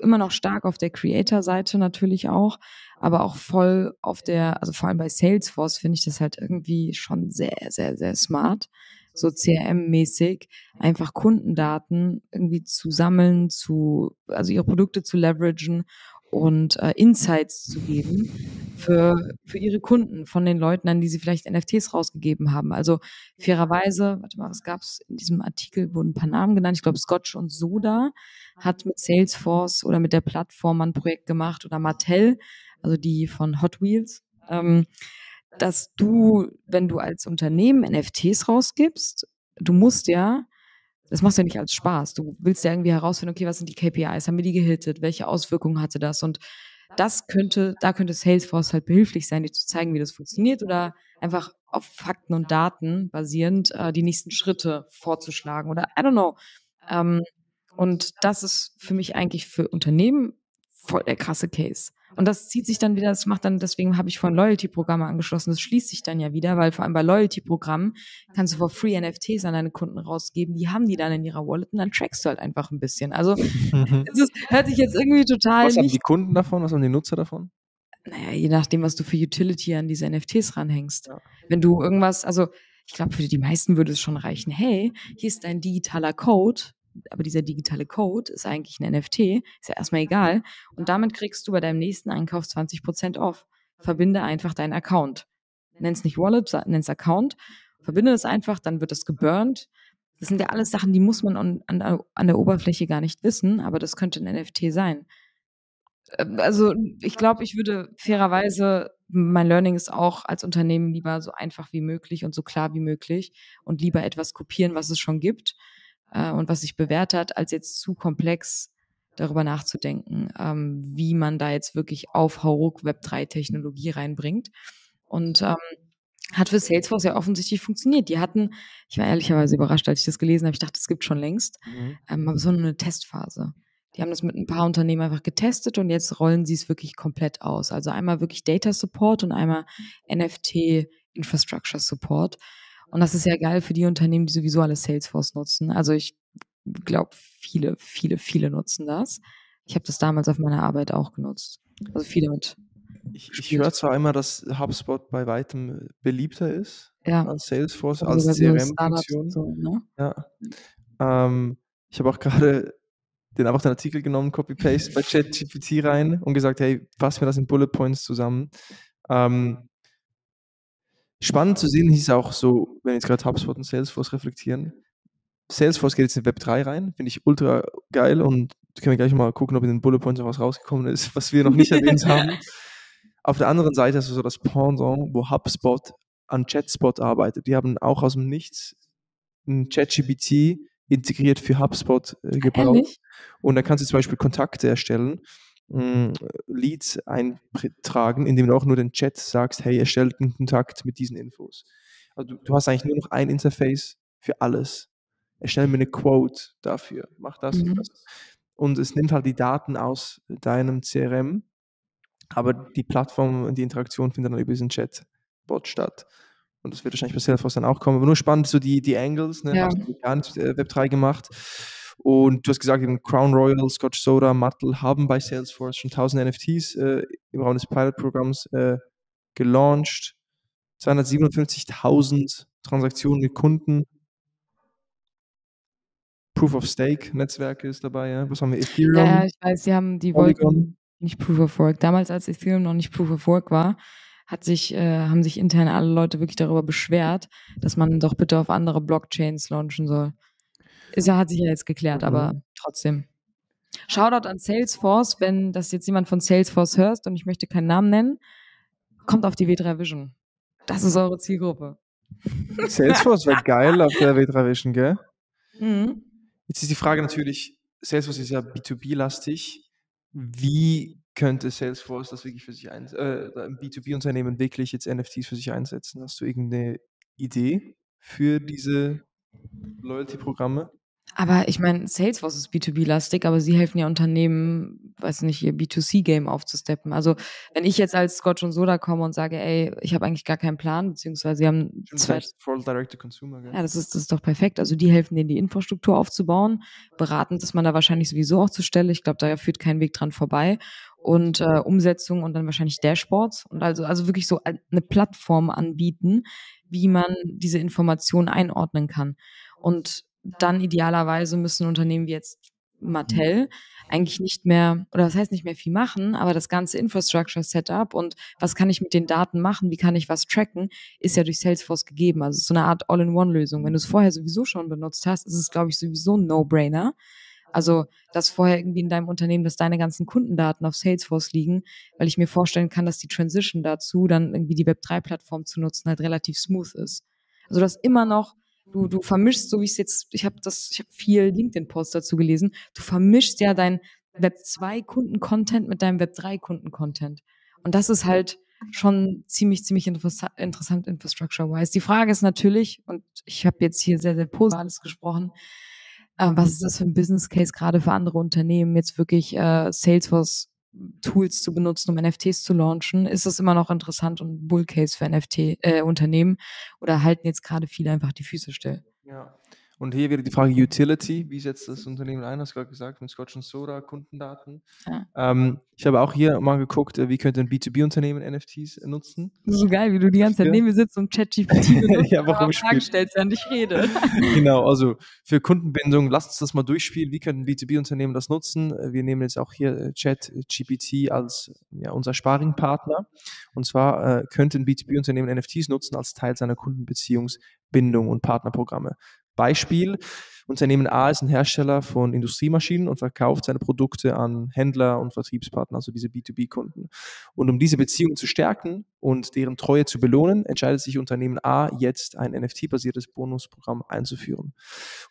immer noch stark auf der Creator-Seite natürlich auch, aber auch voll auf der, also vor allem bei Salesforce finde ich das halt irgendwie schon sehr, sehr, sehr smart, so CRM-mäßig, einfach Kundendaten irgendwie zu sammeln, zu, also ihre Produkte zu leveragen und äh, Insights zu geben für, für ihre Kunden von den Leuten, an die sie vielleicht NFTs rausgegeben haben. Also fairerweise, warte mal, was gab's in diesem Artikel, wurden ein paar Namen genannt. Ich glaube, Scotch und Soda hat mit Salesforce oder mit der Plattform ein Projekt gemacht oder Mattel, also die von Hot Wheels, ähm, dass du, wenn du als Unternehmen NFTs rausgibst, du musst ja das machst du ja nicht als Spaß. Du willst ja irgendwie herausfinden, okay, was sind die KPIs? Haben wir die gehittet? Welche Auswirkungen hatte das? Und das könnte, da könnte Salesforce halt behilflich sein, dir zu zeigen, wie das funktioniert oder einfach auf Fakten und Daten basierend äh, die nächsten Schritte vorzuschlagen oder I don't know. Ähm, und das ist für mich eigentlich für Unternehmen voll der krasse Case. Und das zieht sich dann wieder, das macht dann, deswegen habe ich vorhin Loyalty-Programme angeschlossen, das schließt sich dann ja wieder, weil vor allem bei Loyalty-Programmen kannst du for free NFTs an deine Kunden rausgeben, die haben die dann in ihrer Wallet und dann trackst du halt einfach ein bisschen. Also es ist, hört sich jetzt irgendwie total Was haben nicht die Kunden davon? Was haben die Nutzer davon? naja, je nachdem, was du für Utility an diese NFTs ranhängst. Ja. Wenn du irgendwas, also ich glaube, für die meisten würde es schon reichen, hey, hier ist dein digitaler Code, aber dieser digitale Code ist eigentlich ein NFT, ist ja erstmal egal. Und damit kriegst du bei deinem nächsten Einkauf 20% off. Verbinde einfach deinen Account. Nenn's nicht Wallet, sa- nenn's Account. Verbinde es einfach, dann wird das geburnt. Das sind ja alles Sachen, die muss man an, an, der- an der Oberfläche gar nicht wissen, aber das könnte ein NFT sein. Ähm, Also ich glaube, ich würde fairerweise, mein Learning ist auch als Unternehmen lieber so einfach wie möglich und so klar wie möglich und lieber etwas kopieren, was es schon gibt äh, und was sich bewährt hat, als jetzt zu komplex darüber nachzudenken, ähm, wie man da jetzt wirklich auf Hauruck Web3-Technologie reinbringt. Und ähm, hat für Salesforce ja offensichtlich funktioniert. Die hatten, ich war ehrlicherweise überrascht, als ich das gelesen habe, ich dachte, es gibt schon längst, Mhm. ähm, aber so eine Testphase. Die haben das mit ein paar Unternehmen einfach getestet und jetzt rollen sie es wirklich komplett aus. Also einmal wirklich Data Support und einmal NFT Infrastructure Support. Und das ist ja geil für die Unternehmen, die sowieso alle Salesforce nutzen. Also ich glaube, viele, viele, viele nutzen das. Ich habe das damals auf meiner Arbeit auch genutzt. Also viele mit. Ich, ich höre zwar immer, dass HubSpot bei weitem beliebter ist Ja. als Salesforce, Also als CRM-Funktion. so, ne? Ja. Ähm, ich habe auch gerade den einfach den Artikel genommen, Copy-Paste bei ChatGPT rein und gesagt, hey, fass mir das in Bullet Points zusammen. Ähm, spannend zu sehen ist auch so, wenn jetzt gerade HubSpot und Salesforce reflektieren. Salesforce geht jetzt in Web 3 rein, finde ich ultra geil und können wir gleich mal gucken, ob in den Bullet Points noch was rausgekommen ist, was wir noch nicht erwähnt haben. Auf der anderen Seite ist so das Pendant, wo HubSpot an ChatSpot arbeitet. Die haben auch aus dem Nichts ein ChatGPT integriert für HubSpot äh, gebaut. Ehrlich? Und da kannst du zum Beispiel Kontakte erstellen, mh, Leads eintragen, indem du auch nur den Chat sagst, hey, erstellt einen Kontakt mit diesen Infos. Also du, du hast eigentlich nur noch ein Interface für alles. Erstell mir eine Quote dafür, mach das und Mhm. das. Und es nimmt halt die Daten aus deinem CRM, aber die Plattform und die Interaktion findet dann über diesen Chatbot statt. Und das wird wahrscheinlich bei Salesforce dann auch kommen. Aber nur spannend, so die, die Angles, ne? Ja. Hast du gar nicht äh, Web3 gemacht. Und du hast gesagt, eben Crown Royal, Scotch Soda, Mattel haben bei Salesforce schon 1000 NFTs äh, im Rahmen des Pilot-Programms äh, gelauncht. 257.000 Transaktionen mit Kunden. Proof of Stake Netzwerke ist dabei, ja. Was haben wir? Ethereum. Ja, ich weiß, die haben, die Polygon. wollten nicht Proof of Work. Damals, als Ethereum noch nicht Proof of Work war, hat sich, äh, haben sich intern alle Leute wirklich darüber beschwert, dass man doch bitte auf andere Blockchains launchen soll. Ja, hat sich ja jetzt geklärt, Mhm. aber trotzdem. Shoutout an Salesforce, wenn das jetzt jemand von Salesforce hörst und ich möchte keinen Namen nennen, kommt auf die W3 Vision. Das ist eure Zielgruppe. Salesforce wäre geil auf der W3 Vision, gell? Mhm. Jetzt ist die Frage natürlich, Salesforce ist ja B2B-lastig. Wie könnte Salesforce das wirklich für sich einsetzen, äh, ein B2B-Unternehmen wirklich jetzt NFTs für sich einsetzen? Hast du irgendeine Idee für diese Loyalty-Programme? Aber ich meine, Salesforce ist B2B-lastig, aber sie helfen ja Unternehmen, weiß nicht, ihr B2C-Game aufzusteppen. Also wenn ich jetzt als Scotch und Soda komme und sage, ey, ich habe eigentlich gar keinen Plan, beziehungsweise sie haben zwei, Full Direct to Consumer, gell? ja, das ist, das ist doch perfekt. Also die helfen denen, die Infrastruktur aufzubauen. Beratend ist man da wahrscheinlich sowieso auch zur Stelle. Ich glaube, da führt kein Weg dran vorbei. Und äh, Umsetzung und dann wahrscheinlich Dashboards und also, also wirklich so eine Plattform anbieten, wie man diese Informationen einordnen kann. Und dann idealerweise müssen Unternehmen wie jetzt Mattel eigentlich nicht mehr, oder das heißt nicht mehr viel machen, aber das ganze Infrastructure Setup und was kann ich mit den Daten machen, wie kann ich was tracken, ist ja durch Salesforce gegeben. Also es ist so eine Art All-in-One-Lösung. Wenn du es vorher sowieso schon benutzt hast, ist es, glaube ich, sowieso ein No-Brainer. Also, dass vorher irgendwie in deinem Unternehmen, dass deine ganzen Kundendaten auf Salesforce liegen, weil ich mir vorstellen kann, dass die Transition dazu, dann irgendwie die Web3-Plattform zu nutzen, halt relativ smooth ist. Also, du hast immer noch, du, du vermischst, so wie ich es jetzt, ich habe das, ich habe viel LinkedIn-Posts dazu gelesen, du vermischst ja dein Web2-Kunden-Content mit deinem Web3-Kunden-Content. Und das ist halt schon ziemlich, ziemlich interessa interessant infrastructure-wise. Die Frage ist natürlich, und ich habe jetzt hier sehr, sehr positiv alles gesprochen, äh, was ist das für ein Business Case gerade für andere Unternehmen, jetzt wirklich äh, Salesforce Tools zu benutzen, um NFTs zu launchen? Ist das immer noch interessant und Bull Case für NFT-Unternehmen oder halten jetzt gerade viele einfach die Füße still? Ja. Und hier wieder die Frage Utility. Wie setzt das Unternehmen ein? Hast du gerade gesagt, mit Scotch und Soda, Kundendaten. Ja. Ähm, ich habe auch hier mal geguckt, äh, wie könnte ein B2B-Unternehmen NFTs nutzen. Das ist so geil, wie du die ganze Zeit neben mir sitzt und ChatGPT Ja, warum Fragen stellst, während ich rede. genau, also für Kundenbindung, lasst uns das mal durchspielen. Wie können B2B-Unternehmen das nutzen? Äh, Wir nehmen jetzt auch hier äh, ChatGPT als ja, unser Sparingpartner. Und zwar äh, könnte ein B2B-Unternehmen NFTs nutzen als Teil seiner Kundenbeziehungsbindung und Partnerprogramme. Beispiel, Unternehmen A ist ein Hersteller von Industriemaschinen und verkauft seine Produkte an Händler und Vertriebspartner, also diese B2B-Kunden. Und um diese Beziehung zu stärken und deren Treue zu belohnen, entscheidet sich Unternehmen A jetzt ein NFT-basiertes Bonusprogramm einzuführen.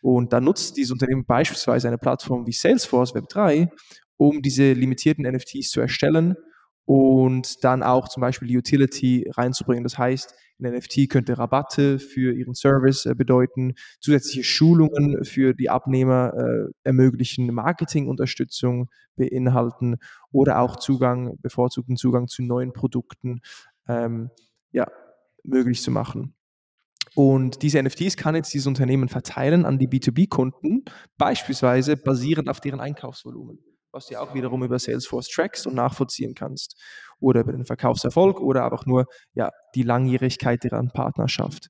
Und da nutzt dieses Unternehmen beispielsweise eine Plattform wie Salesforce Web3, um diese limitierten NFTs zu erstellen und dann auch zum Beispiel die Utility reinzubringen. Das heißt, ein NFT könnte Rabatte für ihren Service äh, bedeuten, zusätzliche Schulungen für die Abnehmer äh, ermöglichen, Marketingunterstützung beinhalten oder auch Zugang, bevorzugten Zugang zu neuen Produkten ähm, ja, möglich zu machen. Und diese NFTs kann jetzt dieses Unternehmen verteilen an die B2B-Kunden, beispielsweise basierend auf deren Einkaufsvolumen, was du auch wiederum über Salesforce trackst und nachvollziehen kannst. Oder über den Verkaufserfolg oder einfach nur ja, die Langjährigkeit deren Partnerschaft.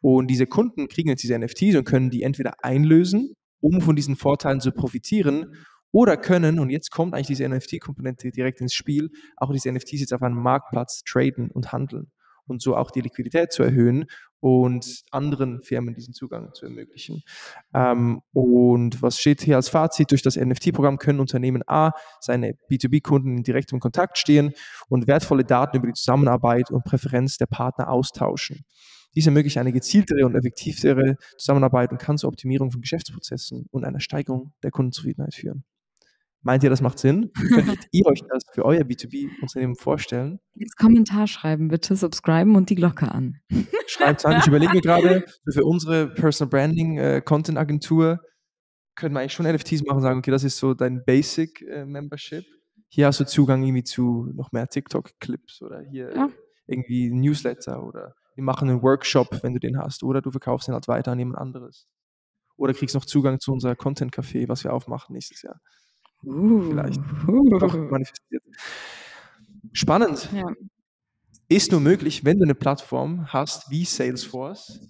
Und diese Kunden kriegen jetzt diese NFTs und können die entweder einlösen, um von diesen Vorteilen zu profitieren, oder können, und jetzt kommt eigentlich diese NFT-Komponente direkt ins Spiel, auch diese NFTs jetzt auf einem Marktplatz traden und handeln und so auch die Liquidität zu erhöhen und anderen Firmen diesen Zugang zu ermöglichen. Ähm, und was steht hier als Fazit? Durch das NFT-Programm können Unternehmen A seine B2B-Kunden in direktem Kontakt stehen und wertvolle Daten über die Zusammenarbeit und Präferenz der Partner austauschen. Dies ermöglicht eine gezieltere und effektivere Zusammenarbeit und kann zur Optimierung von Geschäftsprozessen und einer Steigerung der Kundenzufriedenheit führen. Meint ihr, das macht Sinn? Könntet ihr euch das für euer B2B-Unternehmen vorstellen? Jetzt Kommentar schreiben, bitte subscriben und die Glocke an. Schreibt an. Ich überlege mir gerade, für unsere Personal Branding äh, Content Agentur können wir eigentlich schon NFTs machen und sagen, okay, das ist so dein Basic äh, Membership. Hier hast du Zugang irgendwie zu noch mehr TikTok-Clips oder hier ja. irgendwie Newsletter oder wir machen einen Workshop, wenn du den hast, oder du verkaufst den halt weiter an jemand anderes. Oder kriegst noch Zugang zu unserer Content-Café, was wir aufmachen nächstes Jahr. Uh, Vielleicht. Uh. Doch manifestiert. Spannend. Ja. Ist nur möglich, wenn du eine Plattform hast wie Salesforce,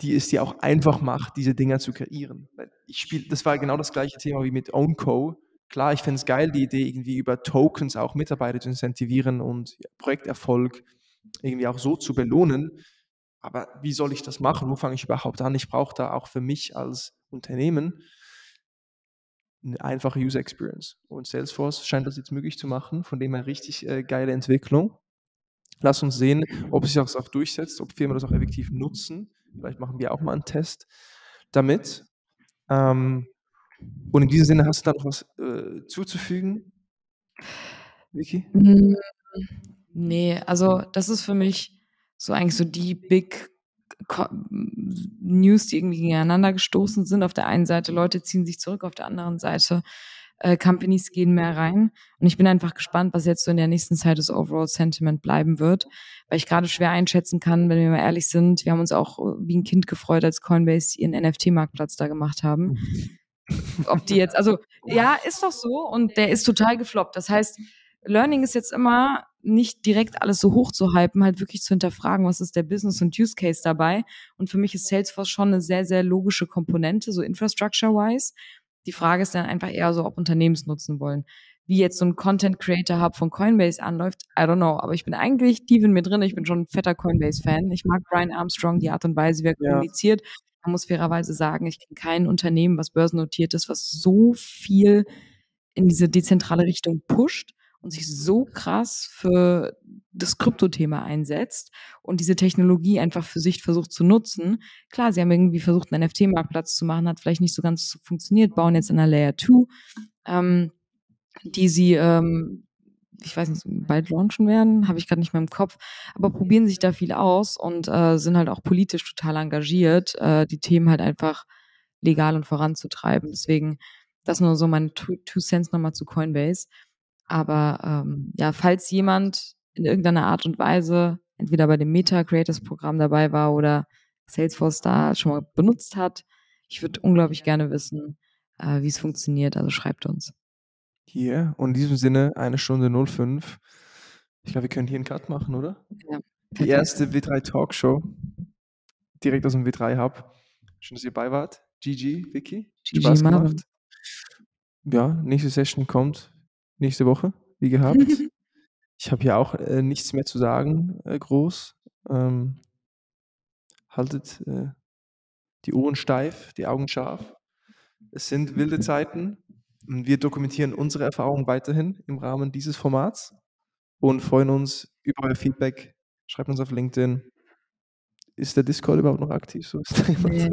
die es dir auch einfach macht, diese Dinger zu kreieren. Ich spiel, das war genau das gleiche Thema wie mit OwnCo. Klar, ich fände es geil, die Idee, irgendwie über Tokens auch Mitarbeiter zu incentivieren und Projekterfolg irgendwie auch so zu belohnen. Aber wie soll ich das machen? Wo fange ich überhaupt an? Ich brauche da auch für mich als Unternehmen eine einfache User Experience. Und Salesforce scheint das jetzt möglich zu machen, von dem her richtig äh, geile Entwicklung. Lass uns sehen, ob sich das auch durchsetzt, ob Firmen das auch effektiv nutzen. Vielleicht machen wir auch mal einen Test damit. Ähm, und in diesem Sinne hast du da noch was äh, zuzufügen, Vicky? Hm, nee, also das ist für mich so eigentlich so die Big News, die irgendwie gegeneinander gestoßen sind. Auf der einen Seite Leute ziehen sich zurück, auf der anderen Seite äh, Companies gehen mehr rein. Und ich bin einfach gespannt, was jetzt so in der nächsten Zeit das Overall Sentiment bleiben wird, weil ich gerade schwer einschätzen kann, wenn wir mal ehrlich sind. Wir haben uns auch wie ein Kind gefreut, als Coinbase ihren NFT-Marktplatz da gemacht haben. Ob die jetzt, also ja, ist doch so und der ist total gefloppt. Das heißt, Learning ist jetzt immer nicht direkt alles so hoch zu hypen, halt wirklich zu hinterfragen, was ist der Business und Use Case dabei. Und für mich ist Salesforce schon eine sehr, sehr logische Komponente, so infrastructure-wise. Die Frage ist dann einfach eher so, ob Unternehmen es nutzen wollen. Wie jetzt so ein Content Creator Hub von Coinbase anläuft, I don't know. Aber ich bin eigentlich tief in mir drin. Ich bin schon ein fetter Coinbase-Fan. Ich mag Brian Armstrong, die Art und Weise, wie er ja. kommuniziert. Man muss fairerweise sagen, ich kenne kein Unternehmen, was börsennotiert ist, was so viel in diese dezentrale Richtung pusht und sich so krass für das Kryptothema einsetzt und diese Technologie einfach für sich versucht zu nutzen. Klar, sie haben irgendwie versucht, einen NFT-Marktplatz zu machen, hat vielleicht nicht so ganz funktioniert, bauen jetzt in der Layer 2, ähm, die sie, ähm, ich weiß nicht, bald launchen werden, habe ich gerade nicht mehr im Kopf, aber probieren sich da viel aus und äh, sind halt auch politisch total engagiert, äh, die Themen halt einfach legal und voranzutreiben. Deswegen, das nur so meine Two, two Cents nochmal zu Coinbase. Aber ähm, ja, falls jemand in irgendeiner Art und Weise entweder bei dem Meta Creators Programm dabei war oder Salesforce da schon mal benutzt hat, ich würde unglaublich gerne wissen, äh, wie es funktioniert. Also schreibt uns. Hier und in diesem Sinne eine Stunde 05. Ich glaube, wir können hier einen Cut machen, oder? Ja. Die erste W3 Talkshow direkt aus dem W3 Hub. Schön, dass ihr bei wart. GG, Vicky. GG, Spaß gemacht. Ja, nächste Session kommt nächste Woche, wie gehabt. ich habe hier auch äh, nichts mehr zu sagen, äh, groß. Ähm, haltet äh, die Ohren steif, die Augen scharf. Es sind wilde Zeiten und wir dokumentieren unsere Erfahrungen weiterhin im Rahmen dieses Formats und freuen uns über euer Feedback. Schreibt uns auf LinkedIn, ist der Discord überhaupt noch aktiv? So ist nee.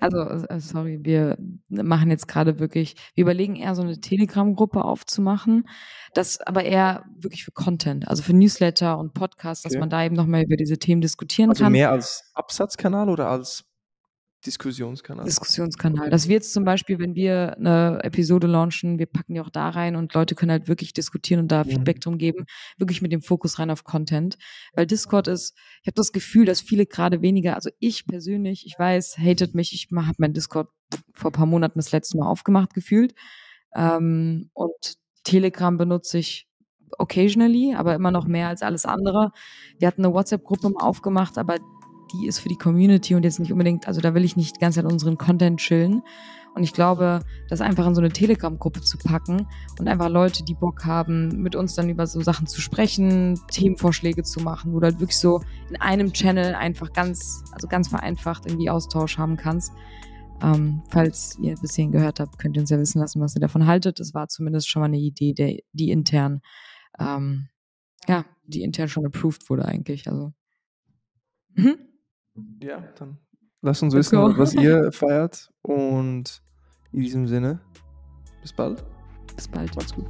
Also, äh, sorry, wir machen jetzt gerade wirklich, wir überlegen eher so eine Telegram-Gruppe aufzumachen, das aber eher wirklich für Content, also für Newsletter und Podcasts, okay. dass man da eben nochmal über diese Themen diskutieren also kann. Also mehr als Absatzkanal oder als Diskussionskanal. Diskussionskanal. Das wird jetzt zum Beispiel, wenn wir eine Episode launchen, wir packen die auch da rein und Leute können halt wirklich diskutieren und da mhm. Feedback drum geben, wirklich mit dem Fokus rein auf Content. Weil Discord ist, ich habe das Gefühl, dass viele gerade weniger, also ich persönlich, ich weiß, hatet mich, ich habe mein Discord vor ein paar Monaten das letzte Mal aufgemacht gefühlt. Ähm, und Telegram benutze ich occasionally, aber immer noch mehr als alles andere. Wir hatten eine WhatsApp-Gruppe aufgemacht, aber die ist für die Community und jetzt nicht unbedingt, also da will ich nicht ganze Zeit unseren Content chillen. Und ich glaube, das einfach in so eine Telegram-Gruppe zu packen und einfach Leute, die Bock haben, mit uns dann über so Sachen zu sprechen, Themenvorschläge zu machen, wo du halt wirklich so in einem Channel einfach ganz, also ganz vereinfacht irgendwie Austausch haben kannst. Ähm, falls ihr bis hierhin gehört habt, könnt ihr uns ja wissen lassen, was ihr davon haltet. Das war zumindest schon mal eine Idee, der, die intern, ähm, ja, die intern schon approved wurde eigentlich. Also. Mhm. Ja, dann lasst uns wissen, go. was ihr feiert. Und in diesem Sinne, bis bald. Bis bald. Macht's gut.